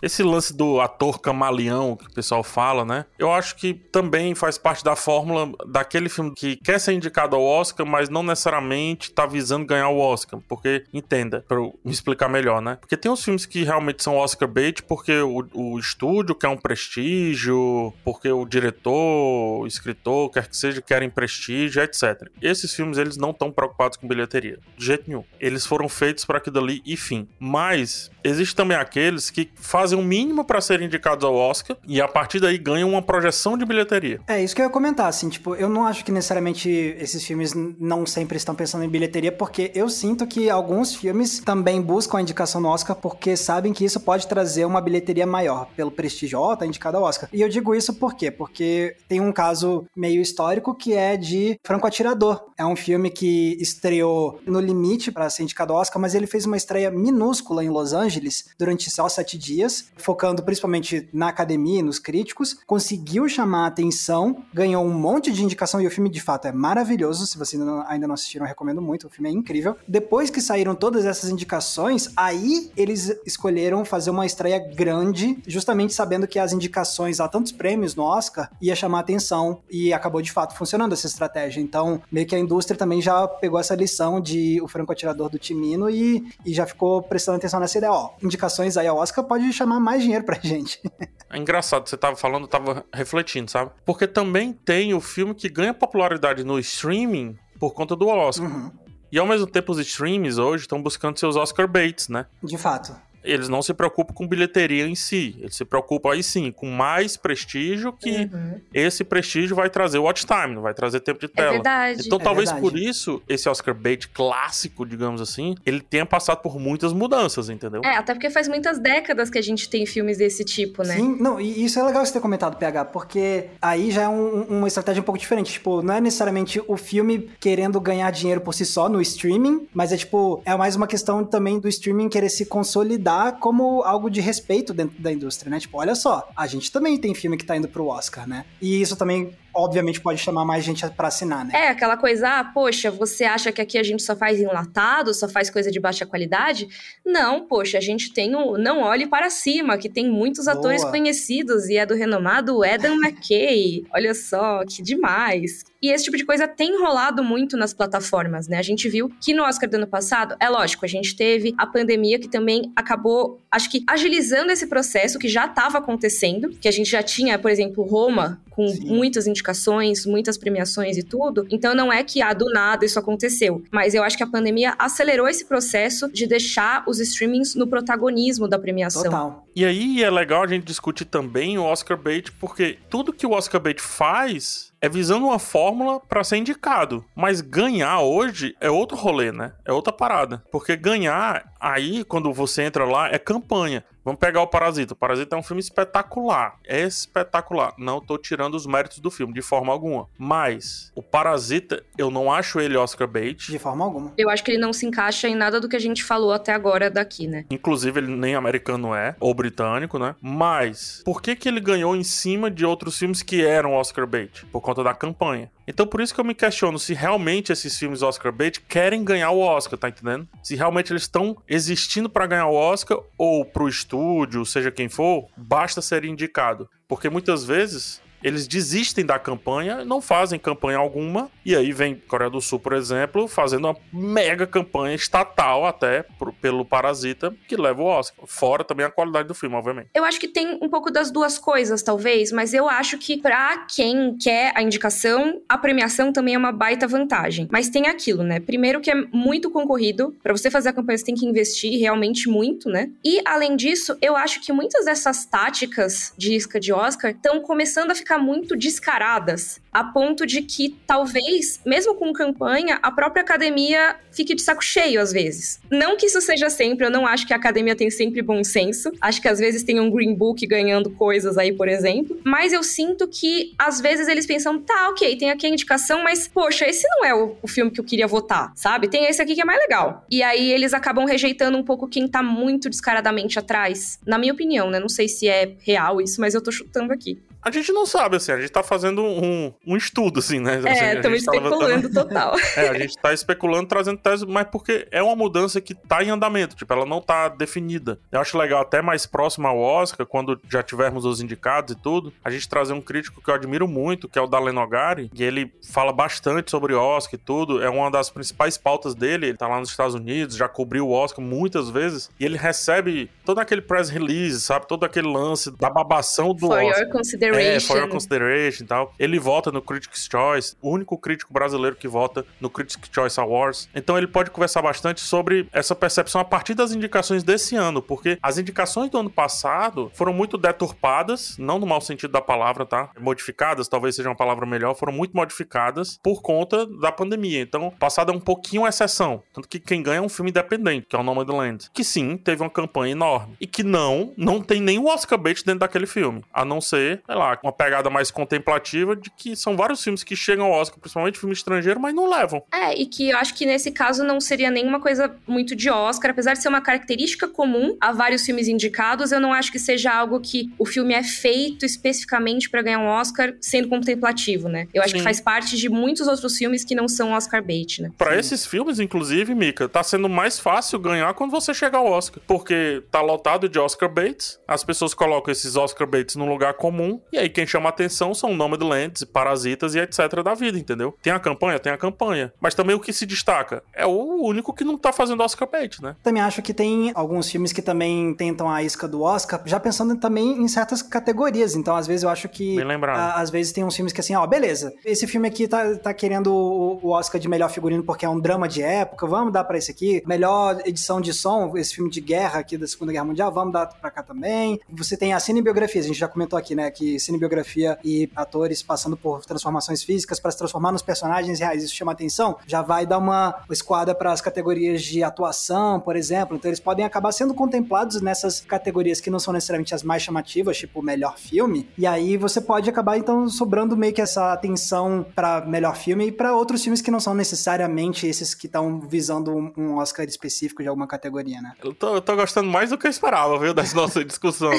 Esse lance do ator camaleão que o pessoal fala, né? Eu acho que também faz parte da fórmula daquele filme que quer ser indicado ao Oscar, mas não necessariamente tá visando ganhar o Oscar. Porque, entenda, pra eu me explicar melhor, né? Porque tem uns filmes que realmente são Oscar bait porque o, o estúdio quer um prestígio, porque o diretor, o escritor, quer que seja, querem prestígio, etc. Esses filmes, eles não estão preocupados com bilheteria. De jeito nenhum. Eles foram feitos para aquilo ali e fim. Mas, existe também aqueles que fazem fazem o mínimo para serem indicados ao Oscar e a partir daí ganham uma projeção de bilheteria. É isso que eu ia comentar, assim, tipo, eu não acho que necessariamente esses filmes não sempre estão pensando em bilheteria, porque eu sinto que alguns filmes também buscam a indicação no Oscar porque sabem que isso pode trazer uma bilheteria maior pelo prestígio, ó, tá indicado ao Oscar. E eu digo isso por quê? Porque tem um caso meio histórico que é de Franco Atirador. É um filme que estreou no limite para ser indicado ao Oscar, mas ele fez uma estreia minúscula em Los Angeles durante só sete dias focando principalmente na academia e nos críticos, conseguiu chamar a atenção, ganhou um monte de indicação e o filme de fato é maravilhoso. Se vocês ainda não assistiram, eu recomendo muito, o filme é incrível. Depois que saíram todas essas indicações, aí eles escolheram fazer uma estreia grande, justamente sabendo que as indicações a tantos prêmios no Oscar ia chamar atenção e acabou de fato funcionando essa estratégia. Então, meio que a indústria também já pegou essa lição de o franco atirador do Timino e, e já ficou prestando atenção nessa ideia. Ó, indicações aí ao Oscar pode chamar chamar mais dinheiro pra gente. É engraçado, você tava falando, eu tava refletindo, sabe? Porque também tem o filme que ganha popularidade no streaming por conta do Oscar. Uhum. E ao mesmo tempo, os streams hoje estão buscando seus Oscar baits, né? De fato eles não se preocupam com bilheteria em si. Eles se preocupam aí sim com mais prestígio que uhum. esse prestígio vai trazer watch time, vai trazer tempo de é tela. É verdade. Então é talvez verdade. por isso esse Oscar bait clássico, digamos assim, ele tenha passado por muitas mudanças, entendeu? É, até porque faz muitas décadas que a gente tem filmes desse tipo, né? Sim, não, e isso é legal você ter comentado, PH, porque aí já é um, uma estratégia um pouco diferente. Tipo, não é necessariamente o filme querendo ganhar dinheiro por si só no streaming, mas é tipo, é mais uma questão também do streaming querer se consolidar como algo de respeito dentro da indústria, né? Tipo, olha só, a gente também tem filme que tá indo pro Oscar, né? E isso também obviamente pode chamar mais gente para assinar, né? É, aquela coisa, ah, poxa, você acha que aqui a gente só faz enlatado, só faz coisa de baixa qualidade? Não, poxa, a gente tem o Não Olhe Para Cima, que tem muitos Boa. atores conhecidos e é do renomado Adam McKay. Olha só, que demais. E esse tipo de coisa tem rolado muito nas plataformas, né? A gente viu que no Oscar do ano passado, é lógico, a gente teve a pandemia que também acabou, acho que agilizando esse processo que já estava acontecendo, que a gente já tinha, por exemplo, Roma com Sim. muitas indicações, muitas premiações e tudo. Então não é que ah, do nada isso aconteceu, mas eu acho que a pandemia acelerou esse processo de deixar os streamings no protagonismo da premiação. Total. E aí é legal a gente discutir também o Oscar bait, porque tudo que o Oscar bait faz é visando uma fórmula para ser indicado. Mas ganhar hoje é outro rolê, né? É outra parada. Porque ganhar, aí, quando você entra lá, é campanha. Vamos pegar o Parasita. O Parasita é um filme espetacular. É espetacular. Não tô tirando os méritos do filme, de forma alguma. Mas, o Parasita, eu não acho ele Oscar bait. De forma alguma. Eu acho que ele não se encaixa em nada do que a gente falou até agora daqui, né? Inclusive, ele nem americano é, ou britânico, né? Mas, por que que ele ganhou em cima de outros filmes que eram Oscar bait? Por conta da campanha. Então por isso que eu me questiono se realmente esses filmes Oscar bait querem ganhar o Oscar, tá entendendo? Se realmente eles estão existindo para ganhar o Oscar ou pro estúdio, seja quem for, basta ser indicado. Porque muitas vezes eles desistem da campanha, não fazem campanha alguma, e aí vem Coreia do Sul, por exemplo, fazendo uma mega campanha estatal até pro, pelo Parasita, que leva o Oscar. Fora também a qualidade do filme, obviamente. Eu acho que tem um pouco das duas coisas, talvez, mas eu acho que para quem quer a indicação, a premiação também é uma baita vantagem. Mas tem aquilo, né? Primeiro que é muito concorrido, para você fazer a campanha você tem que investir realmente muito, né? E além disso, eu acho que muitas dessas táticas de isca de Oscar estão começando a ficar muito descaradas, a ponto de que talvez, mesmo com campanha, a própria academia fique de saco cheio às vezes. Não que isso seja sempre, eu não acho que a academia tem sempre bom senso. Acho que às vezes tem um Green Book ganhando coisas aí, por exemplo. Mas eu sinto que às vezes eles pensam, tá, ok, tem aqui a indicação, mas poxa, esse não é o, o filme que eu queria votar, sabe? Tem esse aqui que é mais legal. E aí eles acabam rejeitando um pouco quem tá muito descaradamente atrás. Na minha opinião, né? Não sei se é real isso, mas eu tô chutando aqui. A gente não sabe, assim, a gente tá fazendo um, um estudo, assim, né? É, assim, estamos especulando tá... total. é, a gente tá especulando, trazendo tese, mas porque é uma mudança que tá em andamento, tipo, ela não tá definida. Eu acho legal, até mais próximo ao Oscar, quando já tivermos os indicados e tudo, a gente trazer um crítico que eu admiro muito, que é o Dalen Nogari, e ele fala bastante sobre Oscar e tudo, é uma das principais pautas dele, ele tá lá nos Estados Unidos, já cobriu o Oscar muitas vezes, e ele recebe todo aquele press release, sabe? Todo aquele lance da babação do For Oscar. Your consideration. É, for your consideration e tal. Ele vota no Critics' Choice, o único crítico brasileiro que vota no Critics' Choice Awards. Então ele pode conversar bastante sobre essa percepção a partir das indicações desse ano, porque as indicações do ano passado foram muito deturpadas, não no mau sentido da palavra, tá? Modificadas, talvez seja uma palavra melhor, foram muito modificadas por conta da pandemia. Então, passado é um pouquinho exceção. Tanto que quem ganha é um filme independente, que é o Nomadland. Que sim, teve uma campanha enorme. E que não, não tem nenhum Oscar bait dentro daquele filme. A não ser, sei lá, uma pegada mais contemplativa de que são vários filmes que chegam ao Oscar, principalmente filme estrangeiro, mas não levam. É, e que eu acho que nesse caso não seria nenhuma coisa muito de Oscar, apesar de ser uma característica comum a vários filmes indicados, eu não acho que seja algo que o filme é feito especificamente para ganhar um Oscar sendo contemplativo, né? Eu acho Sim. que faz parte de muitos outros filmes que não são Oscar bait, né? Para esses filmes, inclusive, Mika, tá sendo mais fácil ganhar quando você chegar ao Oscar, porque tá lotado de Oscar baits, as pessoas colocam esses Oscar baits num lugar comum e aí quem chama atenção são Nomadlands, Parasitas e etc da vida, entendeu? Tem a campanha? Tem a campanha. Mas também o que se destaca é o único que não tá fazendo Oscar bait, né? Também acho que tem alguns filmes que também tentam a isca do Oscar, já pensando também em certas categorias. Então, às vezes, eu acho que. Bem lembrado. A, às vezes tem uns filmes que assim, ó, beleza, esse filme aqui tá, tá querendo o, o Oscar de melhor figurino porque é um drama de época, vamos dar para esse aqui. Melhor edição de som, esse filme de guerra aqui da Segunda Guerra Mundial, vamos dar pra cá também. Você tem a cinebiografia, a gente já comentou aqui, né, que cinebiografia e atores passando por transformações físicas para se transformar nos personagens reais, isso chama atenção, já vai dar uma esquadra para as categorias de atuação, por exemplo. Então eles podem acabar sendo contemplados nessas categorias que não são necessariamente as mais chamativas, tipo melhor filme. E aí você pode acabar então sobrando meio que essa atenção para melhor filme e para outros filmes que não são necessariamente esses que estão visando um Oscar específico de alguma categoria, né? Eu tô, eu tô gostando mais do que eu esperava, viu, dessa nossa discussão.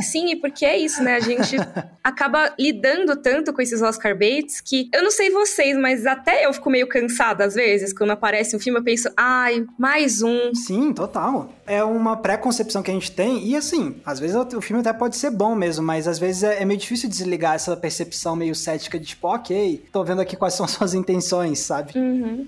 Sim, porque é isso, né? Gente gente acaba lidando tanto com esses Oscar baits que eu não sei vocês, mas até eu fico meio cansada às vezes. Quando aparece um filme, eu penso, ai, mais um. Sim, total. É uma pré-concepção que a gente tem, e assim, às vezes o filme até pode ser bom mesmo, mas às vezes é, é meio difícil desligar essa percepção meio cética de tipo, ok, tô vendo aqui quais são suas intenções, sabe? Uhum.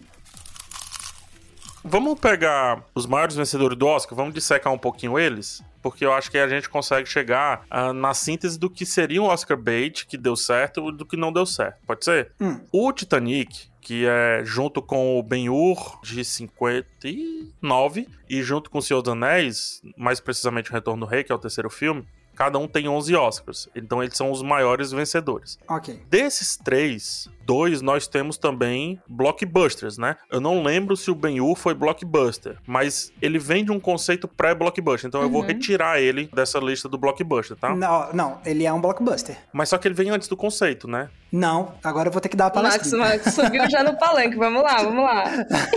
Vamos pegar os maiores vencedores do Oscar, vamos dissecar um pouquinho eles, porque eu acho que a gente consegue chegar uh, na síntese do que seria um Oscar bait que deu certo e do que não deu certo. Pode ser? Hum. O Titanic, que é junto com o Ben-Hur de 59 e junto com o Senhor dos Anéis, mais precisamente o Retorno do Rei, que é o terceiro filme, cada um tem 11 Oscars. Então eles são os maiores vencedores. Ok. Desses três, dois nós temos também blockbusters, né? Eu não lembro se o Ben-Hur foi blockbuster, mas ele vem de um conceito pré-blockbuster, então eu vou Uhum. retirar ele dessa lista do blockbuster, tá? Não, não, ele é um blockbuster. Mas só que ele vem antes do conceito, né? Não, agora eu vou ter que dar a O Max, palestra. Max subiu já no palanque. Vamos lá, vamos lá.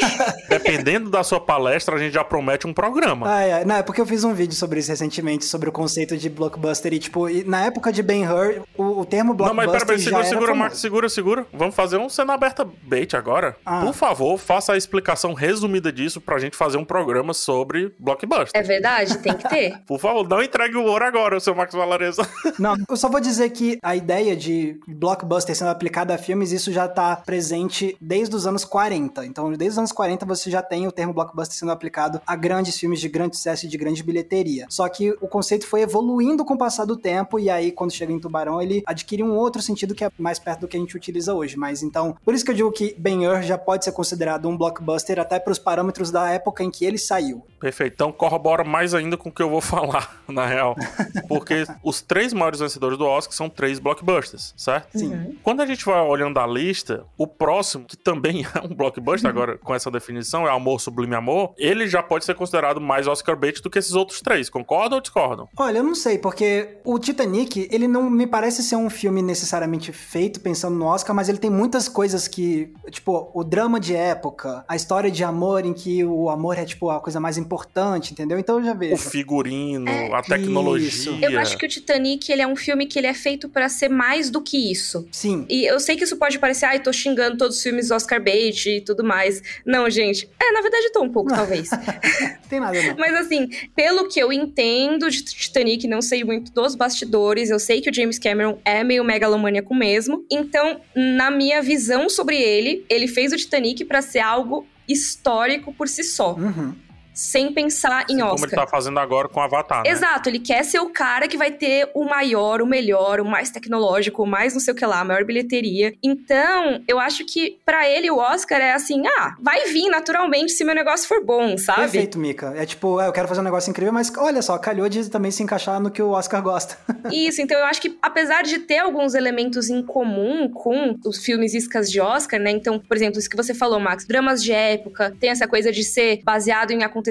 Dependendo da sua palestra, a gente já promete um programa. Ai, ai, não, é porque eu fiz um vídeo sobre isso recentemente, sobre o conceito de blockbuster e, tipo, e na época de Ben-Hur, o, o termo Não, blockbuster mas pera, pera, já segura, era segura, famoso. Marcos, segura, segura. Vamos fazer um cena aberta bait agora. Ah. Por favor, faça a explicação resumida disso pra gente fazer um programa sobre blockbuster. É verdade? Tem que ter. Por favor, não entregue o ouro agora, seu Marcos Valareza. Não, eu só vou dizer que a ideia de blockbuster sendo aplicada a filmes, isso já tá presente desde os anos 40. Então, desde os anos 40 você já tem o termo blockbuster sendo aplicado a grandes filmes de grande sucesso e de grande bilheteria. Só que o conceito foi evoluindo com o passar do tempo e aí quando chega em Tubarão, ele adquire um outro sentido que é mais perto do que a gente utiliza hoje. Mas então, por isso que eu digo que Ben-Hur já pode ser considerado um blockbuster até para os parâmetros da época em que ele saiu. Perfeito. Então corrobora mais ainda com o que eu vou falar, na real. Porque os três maiores vencedores do Oscar são três blockbusters, certo? Sim. Quando a gente vai olhando a lista, o próximo, que também é um blockbuster agora com essa definição, é Amor Sublime Amor, ele já pode ser considerado mais Oscar bait do que esses outros três. Concordam ou discordam? Olha, eu não sei, porque o Titanic, ele não me parece ser um filme necessariamente feito pensando no Oscar, mas ele tem muitas coisas que, tipo, o drama de época, a história de amor em que o amor é, tipo, a coisa mais importante, entendeu? Então eu já O vejo. figurino, É, a tecnologia. isso. Eu acho que o Titanic, ele é um filme que ele é feito pra ser mais do que isso. Sim. E eu sei que isso pode parecer, ai, tô xingando todos os filmes Oscar bait e tudo mais. Não, gente. É, na verdade, tô um pouco, talvez. Tem nada, não. Mas assim, pelo que eu entendo de Titanic, não sei muito dos bastidores, eu sei que o James Cameron é meio megalomaníaco mesmo. Então, na minha visão sobre ele, ele fez o Titanic pra ser algo histórico por si só, Uhum. Sem pensar em Assim como Oscar. ele tá fazendo agora com Avatar, né? Exato, ele quer ser o cara que vai ter o maior, o melhor, o mais tecnológico, o mais não sei o que lá, a maior bilheteria. Então, eu acho que pra ele o Oscar é assim, ah, vai vir naturalmente se meu negócio for bom, sabe? Perfeito, Mika. É tipo, é, eu quero fazer um negócio incrível, mas olha só, calhou de também se encaixar no que o Oscar gosta. Isso, então eu acho que apesar de ter alguns elementos em comum com os filmes iscas de Oscar, né? Então, por exemplo, isso que você falou, Max, dramas de época, tem essa coisa de ser baseado em acontecimentos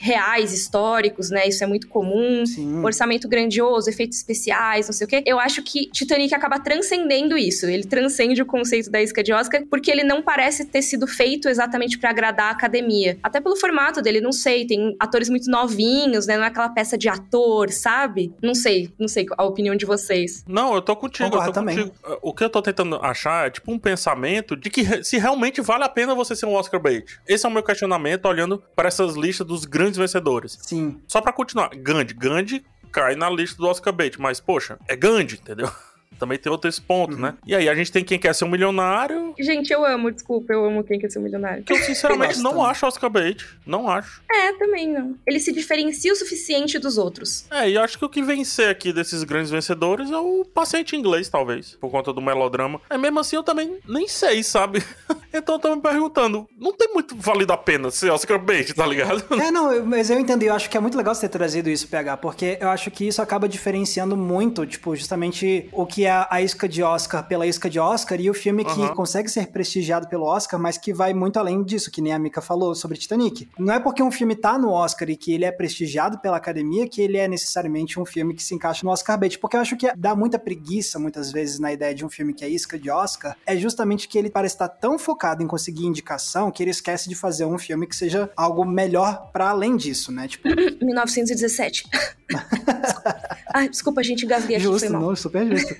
reais, históricos, né? Isso é muito comum. Sim. Orçamento grandioso, efeitos especiais, não sei o quê. Eu acho que Titanic acaba transcendendo isso. Ele transcende o conceito da isca de Oscar, porque ele não parece ter sido feito exatamente pra agradar a academia. Até pelo formato dele, não sei. Tem atores muito novinhos, né? Não é aquela peça de ator, sabe? Não sei, não sei a opinião de vocês. Não, eu tô contigo, eu Concordo tô também. contigo. O que eu tô tentando achar é tipo um pensamento de que se realmente vale a pena você ser um Oscar bait. Esse é o meu questionamento olhando para essas listas dos grandes vencedores. Sim. Só pra continuar, Gandhi, Gandhi cai na lista do Oscar bait, mas poxa, é Gandhi, entendeu? Também tem outro esse ponto, Uhum. né? E aí a gente tem quem quer ser um milionário, Gente, eu amo, desculpa, eu amo quem quer ser um milionário. que eu sinceramente não acho Oscar bait, não acho. É, também não. Ele se diferencia o suficiente dos outros. É, e eu acho que o que vencer aqui desses grandes vencedores é o paciente inglês, talvez, por conta do melodrama. É mesmo assim, eu também nem sei, sabe? então eu tô me perguntando, não tem muito valido a pena ser Oscar bait, tá ligado? É, não, eu- mas eu entendi. Eu acho que é muito legal você ter trazido isso, PH, porque eu acho que isso acaba diferenciando muito, tipo, justamente o que é a isca de Oscar pela isca de Oscar e o filme que Aham. consegue ser prestigiado pelo Oscar, mas que vai muito além disso, que nem a Mika falou sobre Titanic. Não é porque um filme tá no Oscar e que ele é prestigiado pela academia que ele é necessariamente um filme que se encaixa no Oscar bait, porque eu acho que dá muita preguiça, muitas vezes, na ideia de um filme que é isca de Oscar, é justamente que ele parece estar tão focado em conseguir indicação que ele esquece de fazer um filme que seja algo melhor pra além disso, né? Tipo, 1917. Ah, desculpa, a gente engasguei aqui, justo, foi mal. Não, super justo.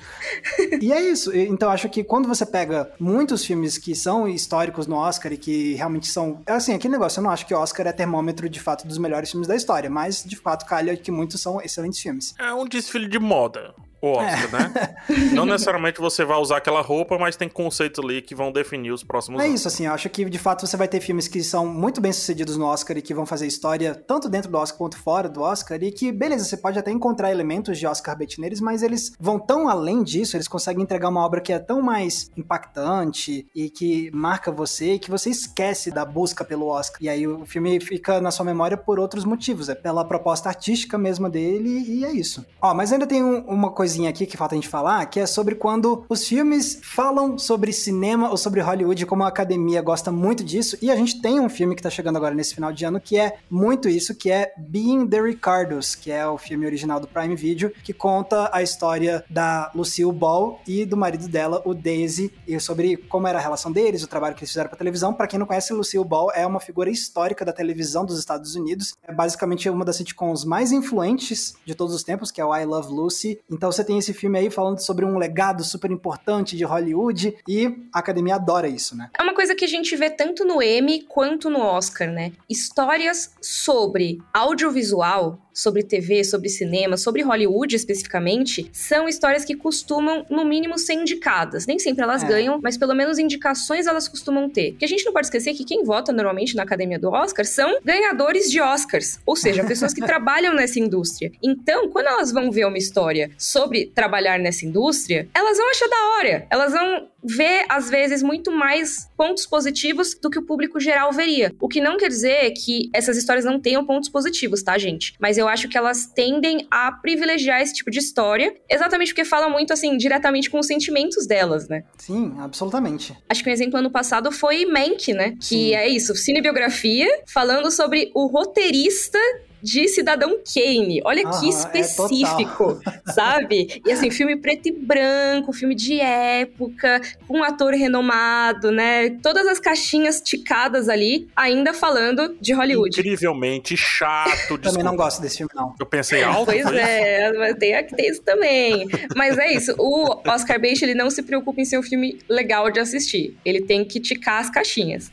e é isso. Então, acho que quando você pega muitos filmes que são históricos no Oscar e que realmente são... Assim, aquele negócio, eu não acho que o Oscar é termômetro, de fato, dos melhores filmes da história, mas, de fato, calha que muitos são excelentes filmes. É um desfile de moda o Oscar, é. né? Não necessariamente você vai usar aquela roupa, mas tem conceitos ali que vão definir os próximos é anos. Isso, assim, eu acho que de fato você vai ter filmes que são muito bem sucedidos no Oscar e que vão fazer história tanto dentro do Oscar quanto fora do Oscar e que, beleza, você pode até encontrar elementos de Oscar bait neles, mas eles vão tão além disso, eles conseguem entregar uma obra que é tão mais impactante e que marca você que você esquece da busca pelo Oscar. E aí o filme fica na sua memória por outros motivos, é pela proposta artística mesmo dele e é isso. Ó, mas ainda tem um, uma coisinha aqui que falta a gente falar, que é sobre quando os filmes falam sobre cinema ou sobre Hollywood, como a academia gosta muito disso, e a gente tem um filme que tá chegando agora nesse final de ano que é muito isso, que é Being the Ricardos, que é o filme original do Prime Video, que conta a história da Lucille Ball e do marido dela, o Daisy, e sobre como era a relação deles, o trabalho que eles fizeram pra televisão. Para quem não conhece, Lucille Ball é uma figura histórica da televisão dos Estados Unidos, é basicamente uma das sitcoms mais influentes de todos os tempos, que é o I Love Lucy. Então você tem esse filme aí falando sobre um legado super importante de Hollywood e a academia adora isso, né? É uma coisa que a gente vê tanto no Emmy quanto no Oscar, né? Histórias sobre audiovisual sobre TV, sobre cinema, sobre Hollywood especificamente, são histórias que costumam, no mínimo, ser indicadas. Nem sempre elas é. ganham, mas pelo menos indicações elas costumam ter. Porque a gente não pode esquecer que quem vota normalmente na academia do Oscar são ganhadores de Oscars, ou seja, pessoas que trabalham nessa indústria. Então, quando elas vão ver uma história sobre trabalhar nessa indústria, elas vão achar da hora. Elas vão ver, às vezes, muito mais pontos positivos do que o público geral veria. O que não quer dizer que essas histórias não tenham pontos positivos, tá, gente? Mas eu acho que elas tendem a privilegiar esse tipo de história, exatamente porque fala muito, assim, diretamente com os sentimentos delas, né? Sim, absolutamente. Acho que um exemplo ano passado foi Mank, né? Que Sim. é isso, cinebiografia, falando sobre o roteirista de Cidadão Kane. Olha que é específico, é sabe? E assim, filme preto e branco, filme de época, com um ator renomado, né? Todas as caixinhas ticadas ali, ainda falando de Hollywood. Incrivelmente chato. Também não gosto desse filme, não. Eu pensei alto. Pois é, mas tem, tem isso também. Mas é isso, o Oscar Bates, ele não se preocupa em ser um filme legal de assistir. Ele tem que ticar as caixinhas.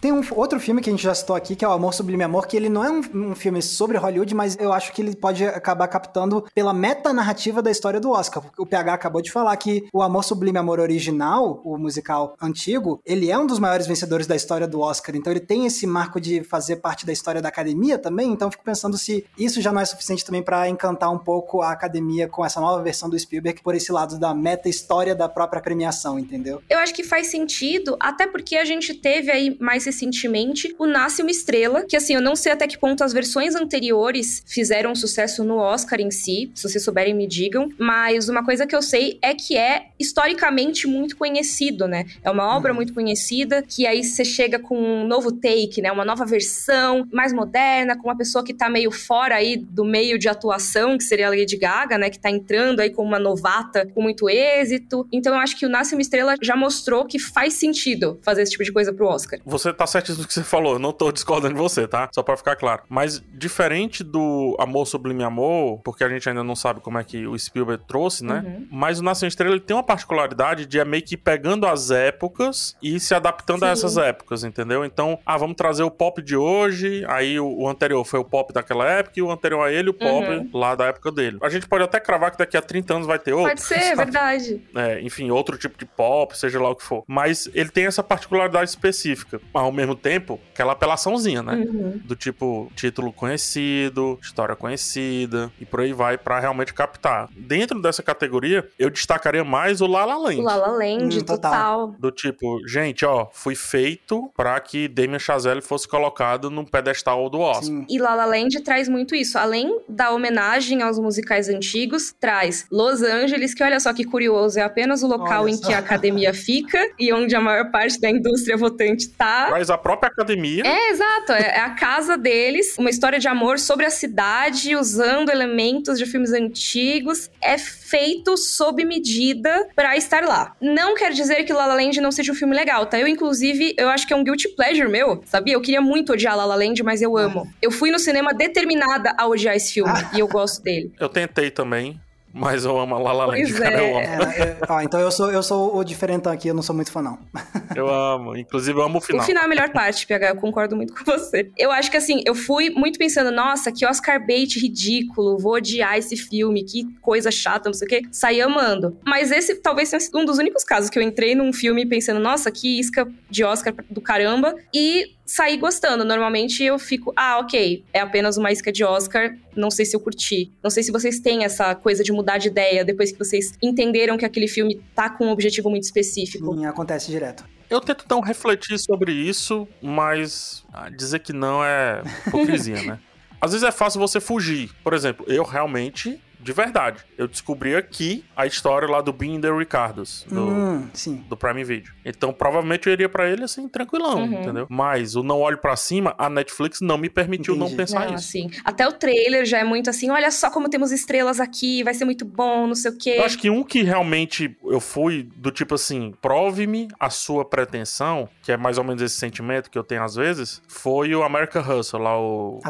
Tem um outro filme que a gente já citou aqui, que é o Amor Sublime Amor, que ele não é um, um filme sobre Hollywood, mas eu acho que ele pode acabar captando pela meta-narrativa da história do Oscar. O PH acabou de falar que o Amor Sublime Amor original, o musical antigo, ele é um dos maiores vencedores da história do Oscar. Então ele tem esse marco de fazer parte da história da academia também. Então fico pensando se isso já não é suficiente também para encantar um pouco a academia com essa nova versão do Spielberg por esse lado da meta-história da própria premiação, entendeu? Eu acho que faz sentido, até porque a gente teve aí mais recentemente o Nasce uma Estrela, que assim, eu não sei até que ponto as versões anteriores fizeram sucesso no Oscar em si, se vocês souberem me digam, mas uma coisa que eu sei é que é historicamente muito conhecido, né? É uma obra uhum. muito conhecida, que aí você chega com um novo take, né? Uma nova versão, mais moderna, com uma pessoa que tá meio fora aí do meio de atuação, que seria a Lady Gaga, né? Que tá entrando aí como uma novata com muito êxito. Então eu acho que o Nasce uma Estrela já mostrou que faz sentido fazer esse tipo de coisa pro Oscar. Você tá certíssimo que você falou, eu não tô discordando de você, tá? Só pra ficar claro. Mas diferente do Amor Sublime Amor, porque a gente ainda não sabe como é que o Spielberg trouxe, né? Uhum. Mas o Nasce Estrela ele tem uma particularidade de é meio que pegando as épocas e se adaptando Sim. a essas épocas, entendeu? Então, ah, vamos trazer o pop de hoje, aí o, o anterior foi o pop daquela época e o anterior a ele o pop uhum. lá da época dele. A gente pode até cravar que daqui a 30 anos vai ter outro. Pode ser, sabe? verdade. É, enfim, outro tipo de pop, seja lá o que for. Mas ele tem essa particularidade específica. Ao mesmo tempo, aquela apelaçãozinha, né? Uhum. Do tipo, título conhecido, história conhecida, e por aí vai para realmente captar. Dentro dessa categoria, eu destacaria mais o La La Land. O La La Land, hum, total. total. Do tipo, gente, ó, fui feito para que Damien Chazelle fosse colocado num pedestal do Oscar. Sim. E La La Land traz muito isso. Além da homenagem aos musicais antigos, traz Los Angeles, que olha só que curioso, é apenas o local olha em só. que a academia fica e onde a maior parte da indústria votante tá. Traz a própria academia. É, exato. É, é a casa deles, uma história de amor sobre a cidade, usando elementos de filmes antigos. É feito sob medida para estar lá. Não quer dizer que La La Land não seja um filme legal, tá? Eu, inclusive, eu acho que é um guilty pleasure meu, sabia? Eu queria muito odiar La La Land, mas eu amo. Eu fui no cinema determinada a odiar esse filme, ah. e eu gosto dele. Eu tentei também. Mas eu amo a La La Land, pois cara, é. eu amo. É, é, ó, então eu sou, eu sou o diferentão aqui, eu não sou muito fã, não. Eu amo, inclusive eu amo o final. O final é a melhor parte, PH, eu concordo muito com você. Eu acho que assim, eu fui muito pensando, nossa, que Oscar bait ridículo, vou odiar esse filme, que coisa chata, não sei o quê. Saí amando. Mas esse talvez tenha sido um dos únicos casos que eu entrei num filme pensando, nossa, que isca de Oscar do caramba. E sair gostando. Normalmente eu fico, ah, ok, é apenas uma isca de Oscar, não sei se eu curti. Não sei se vocês têm essa coisa de mudar de ideia depois que vocês entenderam que aquele filme tá com um objetivo muito específico. Sim, acontece direto. Eu tento então refletir sobre isso, mas ah, dizer que não é hipocrisia, né? Às vezes é fácil você fugir. Por exemplo, eu realmente de verdade. Eu descobri aqui a história lá do Bean the Ricardos, do, hum, do Prime Video. Então, provavelmente eu iria para ele assim, tranquilão, uhum. entendeu? Mas o Não Olho para Cima, a Netflix não me permitiu Entendi. não pensar não, isso. Assim, até o trailer já é muito assim, olha só como temos estrelas aqui, vai ser muito bom, não sei o quê. Eu acho que um que realmente eu fui do tipo assim, prove-me a sua pretensão, que é mais ou menos esse sentimento que eu tenho às vezes, foi o American Hustle, lá o...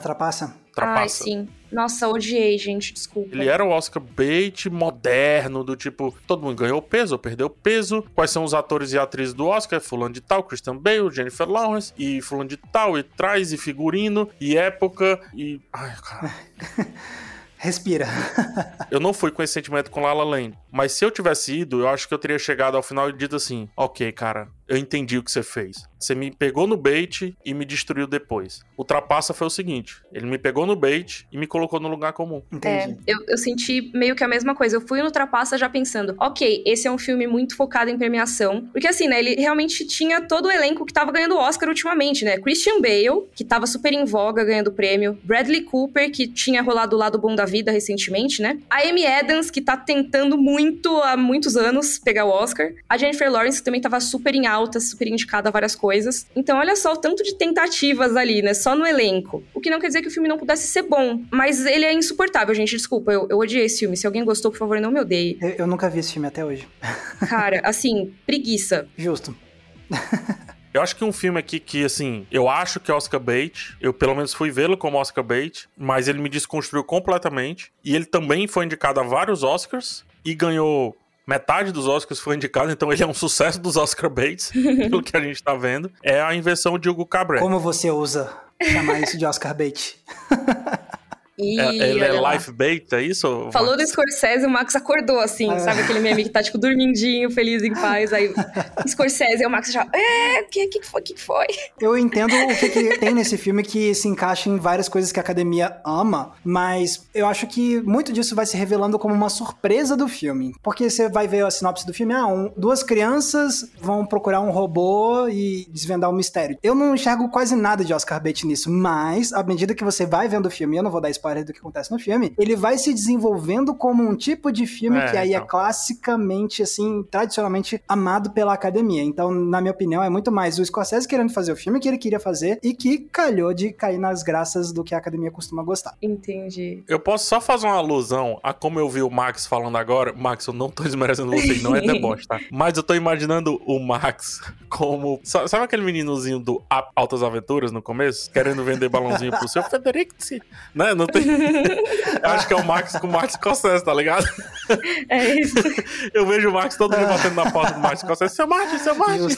Atrapassa. Ai, sim. Nossa, odiei, gente, desculpa. Ele era o Oscar bait moderno, do tipo, todo mundo ganhou peso ou perdeu peso. Quais são os atores e atrizes do Oscar? Fulano de tal, Christian Bale, Jennifer Lawrence, e fulano de tal, e traz, e figurino, e época, e... Ai, cara... Respira. eu não fui com esse sentimento com La La Land. Mas se eu tivesse ido, eu acho que eu teria chegado ao final e dito assim: ok, cara, eu entendi o que você fez. Você me pegou no bait e me destruiu depois. O Trapaça foi o seguinte: ele me pegou no bait e me colocou no lugar comum. Entendi. É, eu, eu senti meio que a mesma coisa. Eu fui no Trapaça já pensando: ok, esse é um filme muito focado em premiação. Porque assim, né, ele realmente tinha todo o elenco que tava ganhando o Oscar ultimamente, né? Christian Bale, que tava super em voga ganhando prêmio. Bradley Cooper, que tinha rolado o lado bom da vida recentemente, né? A Amy Adams, que tá tentando muito há muitos anos pegar o Oscar. A Jennifer Lawrence também estava super em alta, super indicada a várias coisas. Então, olha só o tanto de tentativas ali, né? Só no elenco. O que não quer dizer que o filme não pudesse ser bom. Mas ele é insuportável, gente. Desculpa, eu, eu odiei esse filme. Se alguém gostou, por favor, não me odeie. Eu, eu nunca vi esse filme até hoje. Cara, assim, preguiça. Justo. Eu acho que um filme aqui que, assim, eu acho que é Oscar bait, eu pelo menos fui vê-lo como Oscar bait, mas ele me desconstruiu completamente. E ele também foi indicado a vários Oscars e ganhou metade dos Oscars foi indicado, então ele é um sucesso dos Oscar baits, pelo que a gente tá vendo. É a invenção de Hugo Cabret. Como você usa chamar isso de Oscar bait? é, ele é life bait, é isso? Falou do Scorsese, o Max acordou assim, é. sabe aquele meme que tá tipo dormindinho, feliz em paz, aí Scorsese, e o Max já, é, o que, que foi, que foi? Eu entendo o que, que tem nesse filme que se encaixa em várias coisas que a academia ama, mas eu acho que muito disso vai se revelando como uma surpresa do filme, porque você vai ver a sinopse do filme, ah, um, duas crianças vão procurar um robô e desvendar um mistério. Eu não enxergo quase nada de Oscar bait nisso, mas à medida que você vai vendo o filme, eu não vou dar spoiler spoiler do que acontece no filme, ele vai se desenvolvendo como um tipo de filme é, que aí é então. é classicamente, assim, tradicionalmente amado pela academia. Então, na minha opinião, é muito mais o Scorsese querendo fazer o filme que ele queria fazer e que calhou de cair nas graças do que a academia costuma gostar. Entendi. Eu posso só fazer uma alusão a como eu vi o Max falando agora. Max, eu não tô desmerecendo você, não é deboche, tá? Mas eu tô imaginando o Max como. Sabe aquele meninozinho do Altas Aventuras no começo? Querendo vender balãozinho pro seu Federico? Né? Não tem eu acho que é o Max com o Max Scorsese, tá ligado? É isso. Eu vejo o Max todo dia batendo na porta do Max Scorsese. Seu Max, seu Max.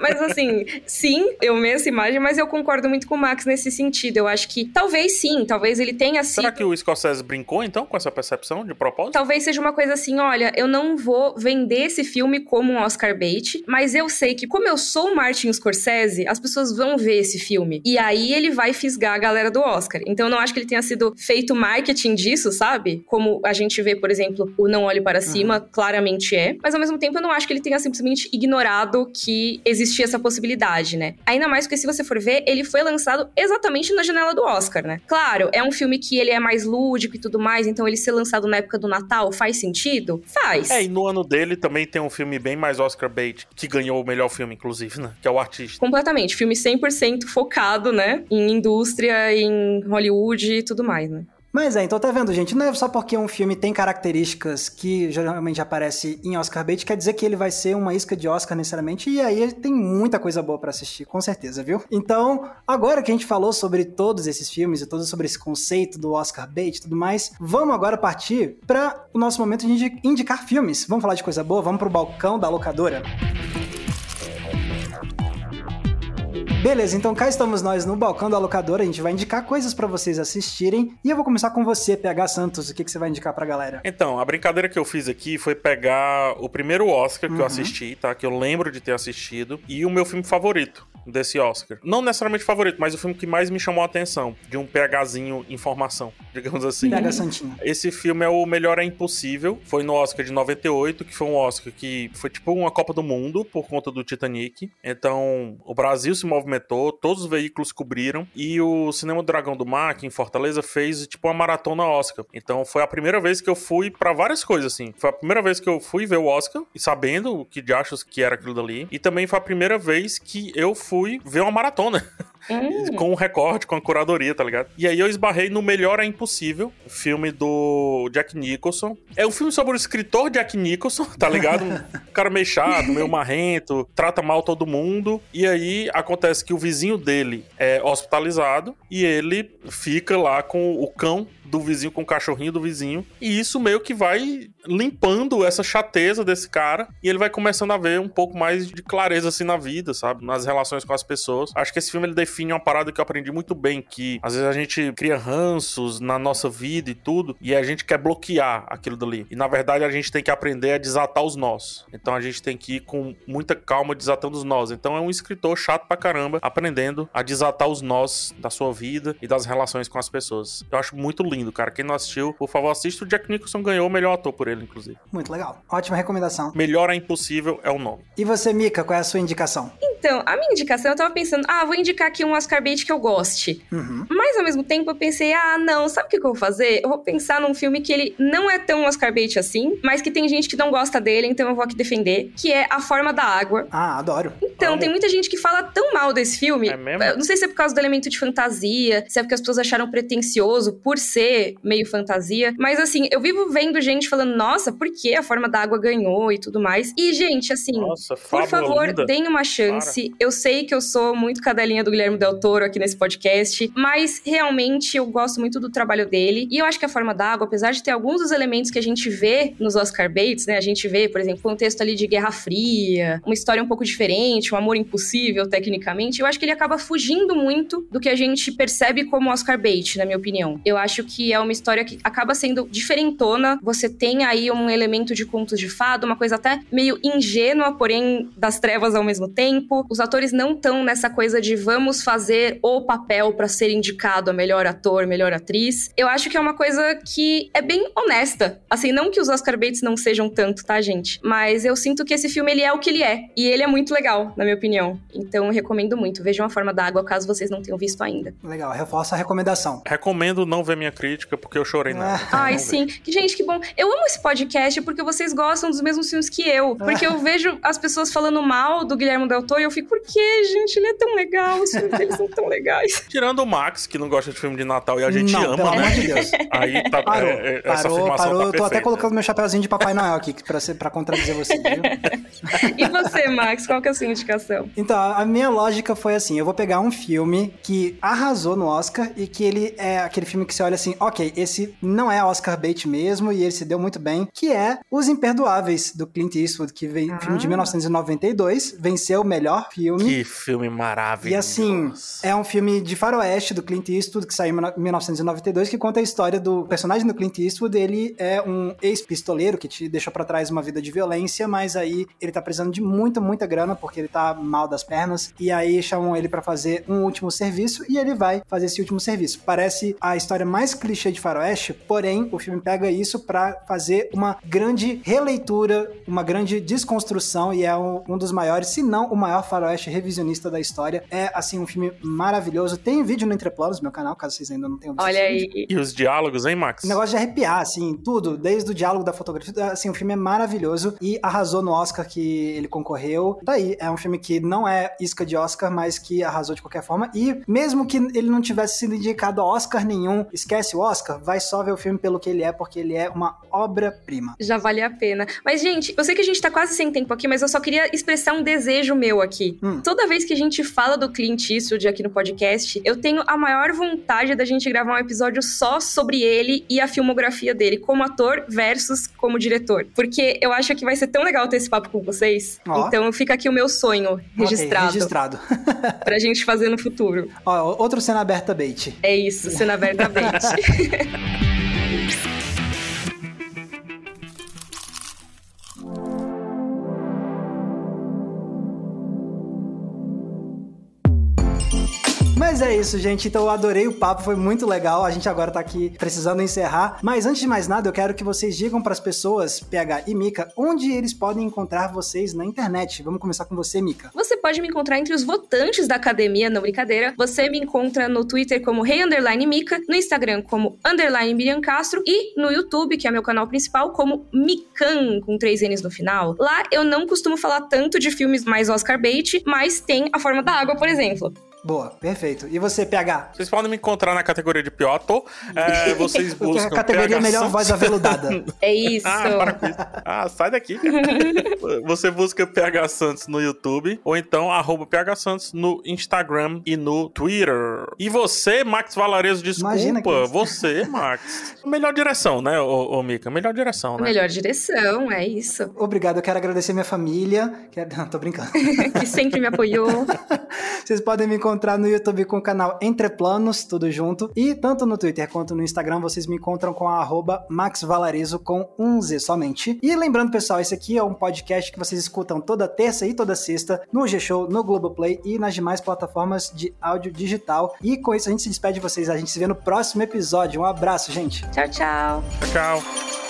Mas assim, sim, eu meio essa imagem, mas eu concordo muito com o Max nesse sentido. Eu acho que talvez sim, talvez ele tenha sido... Será que o Scorsese brincou então com essa percepção de propósito? Talvez seja uma coisa assim, olha, eu não vou vender esse filme como um Oscar bait, mas eu sei que como eu sou o Martin Scorsese, as pessoas vão ver esse filme. E aí ele vai fisgar a galera do Oscar. Então não acho que ele tenha sido feito marketing disso, sabe? Como a gente vê, por exemplo, o Não Olhe Para Cima, uhum. claramente é. Mas ao mesmo tempo eu não acho que ele tenha simplesmente ignorado que existia essa possibilidade, né? Ainda mais porque se você for ver, ele foi lançado exatamente na janela do Oscar, né? Claro, é um filme que ele é mais lúdico e tudo mais, então ele ser lançado na época do Natal faz sentido? Faz. É, e no ano dele também tem um filme bem mais Oscar bait, que ganhou o melhor filme, inclusive, né? Que é o Artista. Completamente. Filme 100% focado, né? Em indústria, em Hollywood e tudo mais, né? Mas é, então tá vendo, gente? Não é só porque um filme tem características que geralmente aparece em Oscar bait, quer dizer que ele vai ser uma isca de Oscar necessariamente, e aí tem muita coisa boa para assistir, com certeza, viu? Então, agora que a gente falou sobre todos esses filmes e todo sobre esse conceito do Oscar bait e tudo mais, vamos agora partir para o nosso momento de indicar filmes. Vamos falar de coisa boa? Vamos pro balcão da locadora? Beleza, então cá estamos nós no balcão da locadora. A gente vai indicar coisas para vocês assistirem. E eu vou começar com você, PH Santos. O que, que você vai indicar pra galera? Então, a brincadeira que eu fiz aqui foi pegar o primeiro Oscar que uhum. eu assisti, tá? Que eu lembro de ter assistido. E o meu filme favorito desse Oscar. Não necessariamente favorito, mas o filme que mais me chamou a atenção, de um PHzinho em formação, digamos assim. PH Santinho. Esse filme é o Melhor é Impossível, foi no Oscar de 98, que foi um Oscar que foi tipo uma Copa do Mundo por conta do Titanic. Então, o Brasil se movimentou, todos os veículos cobriram e o Cinema Dragão do Mar, aqui em Fortaleza, fez tipo uma maratona Oscar. Então, foi a primeira vez que eu fui para várias coisas assim. Foi a primeira vez que eu fui ver o Oscar e sabendo o que de achos que era aquilo dali. E também foi a primeira vez que eu fui ver uma maratona. Hum. com um recorde, com a curadoria, tá ligado? E aí eu esbarrei no Melhor é Impossível, filme do Jack Nicholson. É um filme sobre o escritor Jack Nicholson, tá ligado? Um cara meio chato, meio marrento, trata mal todo mundo. E aí acontece que o vizinho dele é hospitalizado e ele fica lá com o cão do vizinho com o cachorrinho do vizinho. E isso meio que vai limpando essa chateza desse cara. E ele vai começando a ver um pouco mais de clareza assim na vida, sabe? Nas relações com as pessoas. Acho que esse filme ele define uma parada que eu aprendi muito bem: que às vezes a gente cria ranços na nossa vida e tudo. E a gente quer bloquear aquilo dali. E na verdade a gente tem que aprender a desatar os nós. Então a gente tem que ir com muita calma desatando os nós. Então é um escritor chato pra caramba aprendendo a desatar os nós da sua vida e das relações com as pessoas. Eu acho muito lindo lindo, cara. Quem não assistiu, por favor, assista. O Jack Nicholson ganhou o melhor ator por ele, inclusive. Muito legal. Ótima recomendação. Melhor é impossível é o nome. E você, Mika, qual é a sua indicação? Então, a minha indicação, eu tava pensando, ah, vou indicar aqui um Oscar bait que eu goste. Uhum. Mas ao mesmo tempo eu pensei, ah, não, sabe o que eu vou fazer? Eu vou pensar num filme que ele não é tão Oscar bait assim, mas que tem gente que não gosta dele, então eu vou aqui defender, que é A Forma da Água. Ah, adoro. Então, Amo. tem muita gente que fala tão mal desse filme. É mesmo? Eu não sei se é por causa do elemento de fantasia, se é porque as pessoas acharam pretencioso por ser meio fantasia, mas assim, eu vivo vendo gente falando, nossa, por que a Forma da Água ganhou e tudo mais. E, gente, assim, nossa, por favor, linda. deem uma chance. Eu sei que eu sou muito cadelinha do Guilherme Del Toro aqui nesse podcast, mas realmente eu gosto muito do trabalho dele. E eu acho que a forma d'água, apesar de ter alguns dos elementos que a gente vê nos Oscar Bates, né? A gente vê, por exemplo, um contexto ali de Guerra Fria, uma história um pouco diferente, um amor impossível, tecnicamente. Eu acho que ele acaba fugindo muito do que a gente percebe como Oscar Bate, na minha opinião. Eu acho que é uma história que acaba sendo diferentona. Você tem aí um elemento de contos de fado, uma coisa até meio ingênua, porém das trevas ao mesmo tempo. Os atores atores não estão nessa coisa de vamos fazer o papel para ser indicado a melhor ator, melhor atriz. Eu acho que é uma coisa que é bem honesta. Assim, não que os Oscar Bates não sejam tanto, tá, gente? Mas eu sinto que esse filme ele é o que ele é. E ele é muito legal, na minha opinião. Então eu recomendo muito. Vejam a forma da água, caso vocês não tenham visto ainda. Legal, reforça a recomendação. Recomendo não ver minha crítica, porque eu chorei nela. Ai, sim. Que, gente, que bom. Eu amo esse podcast porque vocês gostam dos mesmos filmes que eu. Porque eu vejo as pessoas falando mal do Guilherme Del Toro e eu fico, por quê, gente? Ele é tão legal, os filmes dele são tão legais. Tirando o Max, que não gosta de filme de Natal e a gente não, ama, pelo né? amor de Deus. Aí tá, parou, é, é, essa parou, parou. Tá Tô até colocando meu chapéuzinho de Papai Noel aqui pra, ser, pra contradizer você, viu? e você, Max, qual que é a sua indicação? Então, a minha lógica foi assim, eu vou pegar um filme que arrasou no Oscar e que ele é aquele filme que você olha assim, ok, esse não é Oscar bait mesmo e ele se deu muito bem, que é Os Imperdoáveis, do Clint Eastwood, que veio ah. filme de 1992, venceu o melhor filme. Que filme maravilhoso. E assim, é um filme de faroeste do Clint Eastwood, que saiu em 1992, que conta a história do personagem do Clint Eastwood. Ele é um ex-pistoleiro que te deixou para trás uma vida de violência, mas aí ele tá precisando de muita, muita grana, porque ele tá mal das pernas. E aí chamam ele para fazer um último serviço e ele vai fazer esse último serviço. Parece a história mais clichê de faroeste, porém, o filme pega isso para fazer uma grande releitura, uma grande desconstrução, e é um, um dos maiores, se não o maior faroeste revisionista da história. É, assim, um filme maravilhoso. Tem vídeo no Entreplanos, meu canal, caso vocês ainda não tenham visto. Olha aí. E os diálogos, hein, Max? O negócio de arrepiar, assim, tudo, desde o diálogo da fotografia, assim, o filme é maravilhoso e arrasou no Oscar que ele concorreu. Daí, é um filme que não é isca de Oscar, mas que arrasou de qualquer forma. E mesmo que ele não tivesse sido indicado a Oscar nenhum, esquece o Oscar, vai só ver o filme pelo que ele é, porque ele é uma obra-prima. Já vale a pena. Mas, gente, eu sei que a gente tá quase sem tempo aqui, mas eu só queria expressar um desejo meu aqui. Hum. Toda vez que a gente fala do Clint Eastwood aqui no podcast, eu tenho a maior vontade da gente gravar um episódio só sobre ele e a filmografia dele, como ator versus como diretor. Porque eu acho que vai ser tão legal ter esse papo com vocês. Ó. Então fica aqui o meu sonho registrado Ok, registrado. pra gente fazer no futuro. Ó, outro cena aberta bait. É isso, cena abertamente. bye. Mas é isso, gente. Então eu adorei o papo, foi muito legal. A gente agora tá aqui precisando encerrar. Mas antes de mais nada, eu quero que vocês digam para as pessoas, PH e Mika, onde eles podem encontrar vocês na internet. Vamos começar com você, Mika. Você pode me encontrar entre os votantes da academia, não brincadeira. Você me encontra no Twitter como Rei Mica, no Instagram como Underline Miriam Castro e no YouTube, que é meu canal principal, como Mican, com três N's no final. Lá eu não costumo falar tanto de filmes mais Oscar bait, mas tem A Forma da Água, por exemplo. Boa, perfeito. E você, PH? Vocês podem me encontrar na categoria de pior ator. É, vocês buscam a categoria PH melhor voz aveludada. É isso. Ah, para com isso. Ah, sai daqui, cara. Você busca PH Santos no YouTube ou então arroba PH Santos no Instagram e no Twitter. E você, Max Valarezo, desculpa. que- Você, Max. Melhor direção, né, ô, ô Mika? Melhor direção, né? Melhor direção, é isso. Obrigado, eu quero agradecer minha família. Quero... Não, tô brincando. que sempre me apoiou. Vocês podem me encontrar no YouTube com o canal Entre Planos, tudo junto. E tanto no Twitter quanto no Instagram, vocês me encontram com a arroba Max Valarezo com um Z somente. E lembrando, pessoal, esse aqui é um podcast que vocês escutam toda terça e toda sexta no G-Show, no Globoplay e nas demais plataformas de áudio digital. E com isso a gente se despede de vocês. A gente se vê no próximo episódio. Um abraço, gente. Tchau, tchau. Tchau.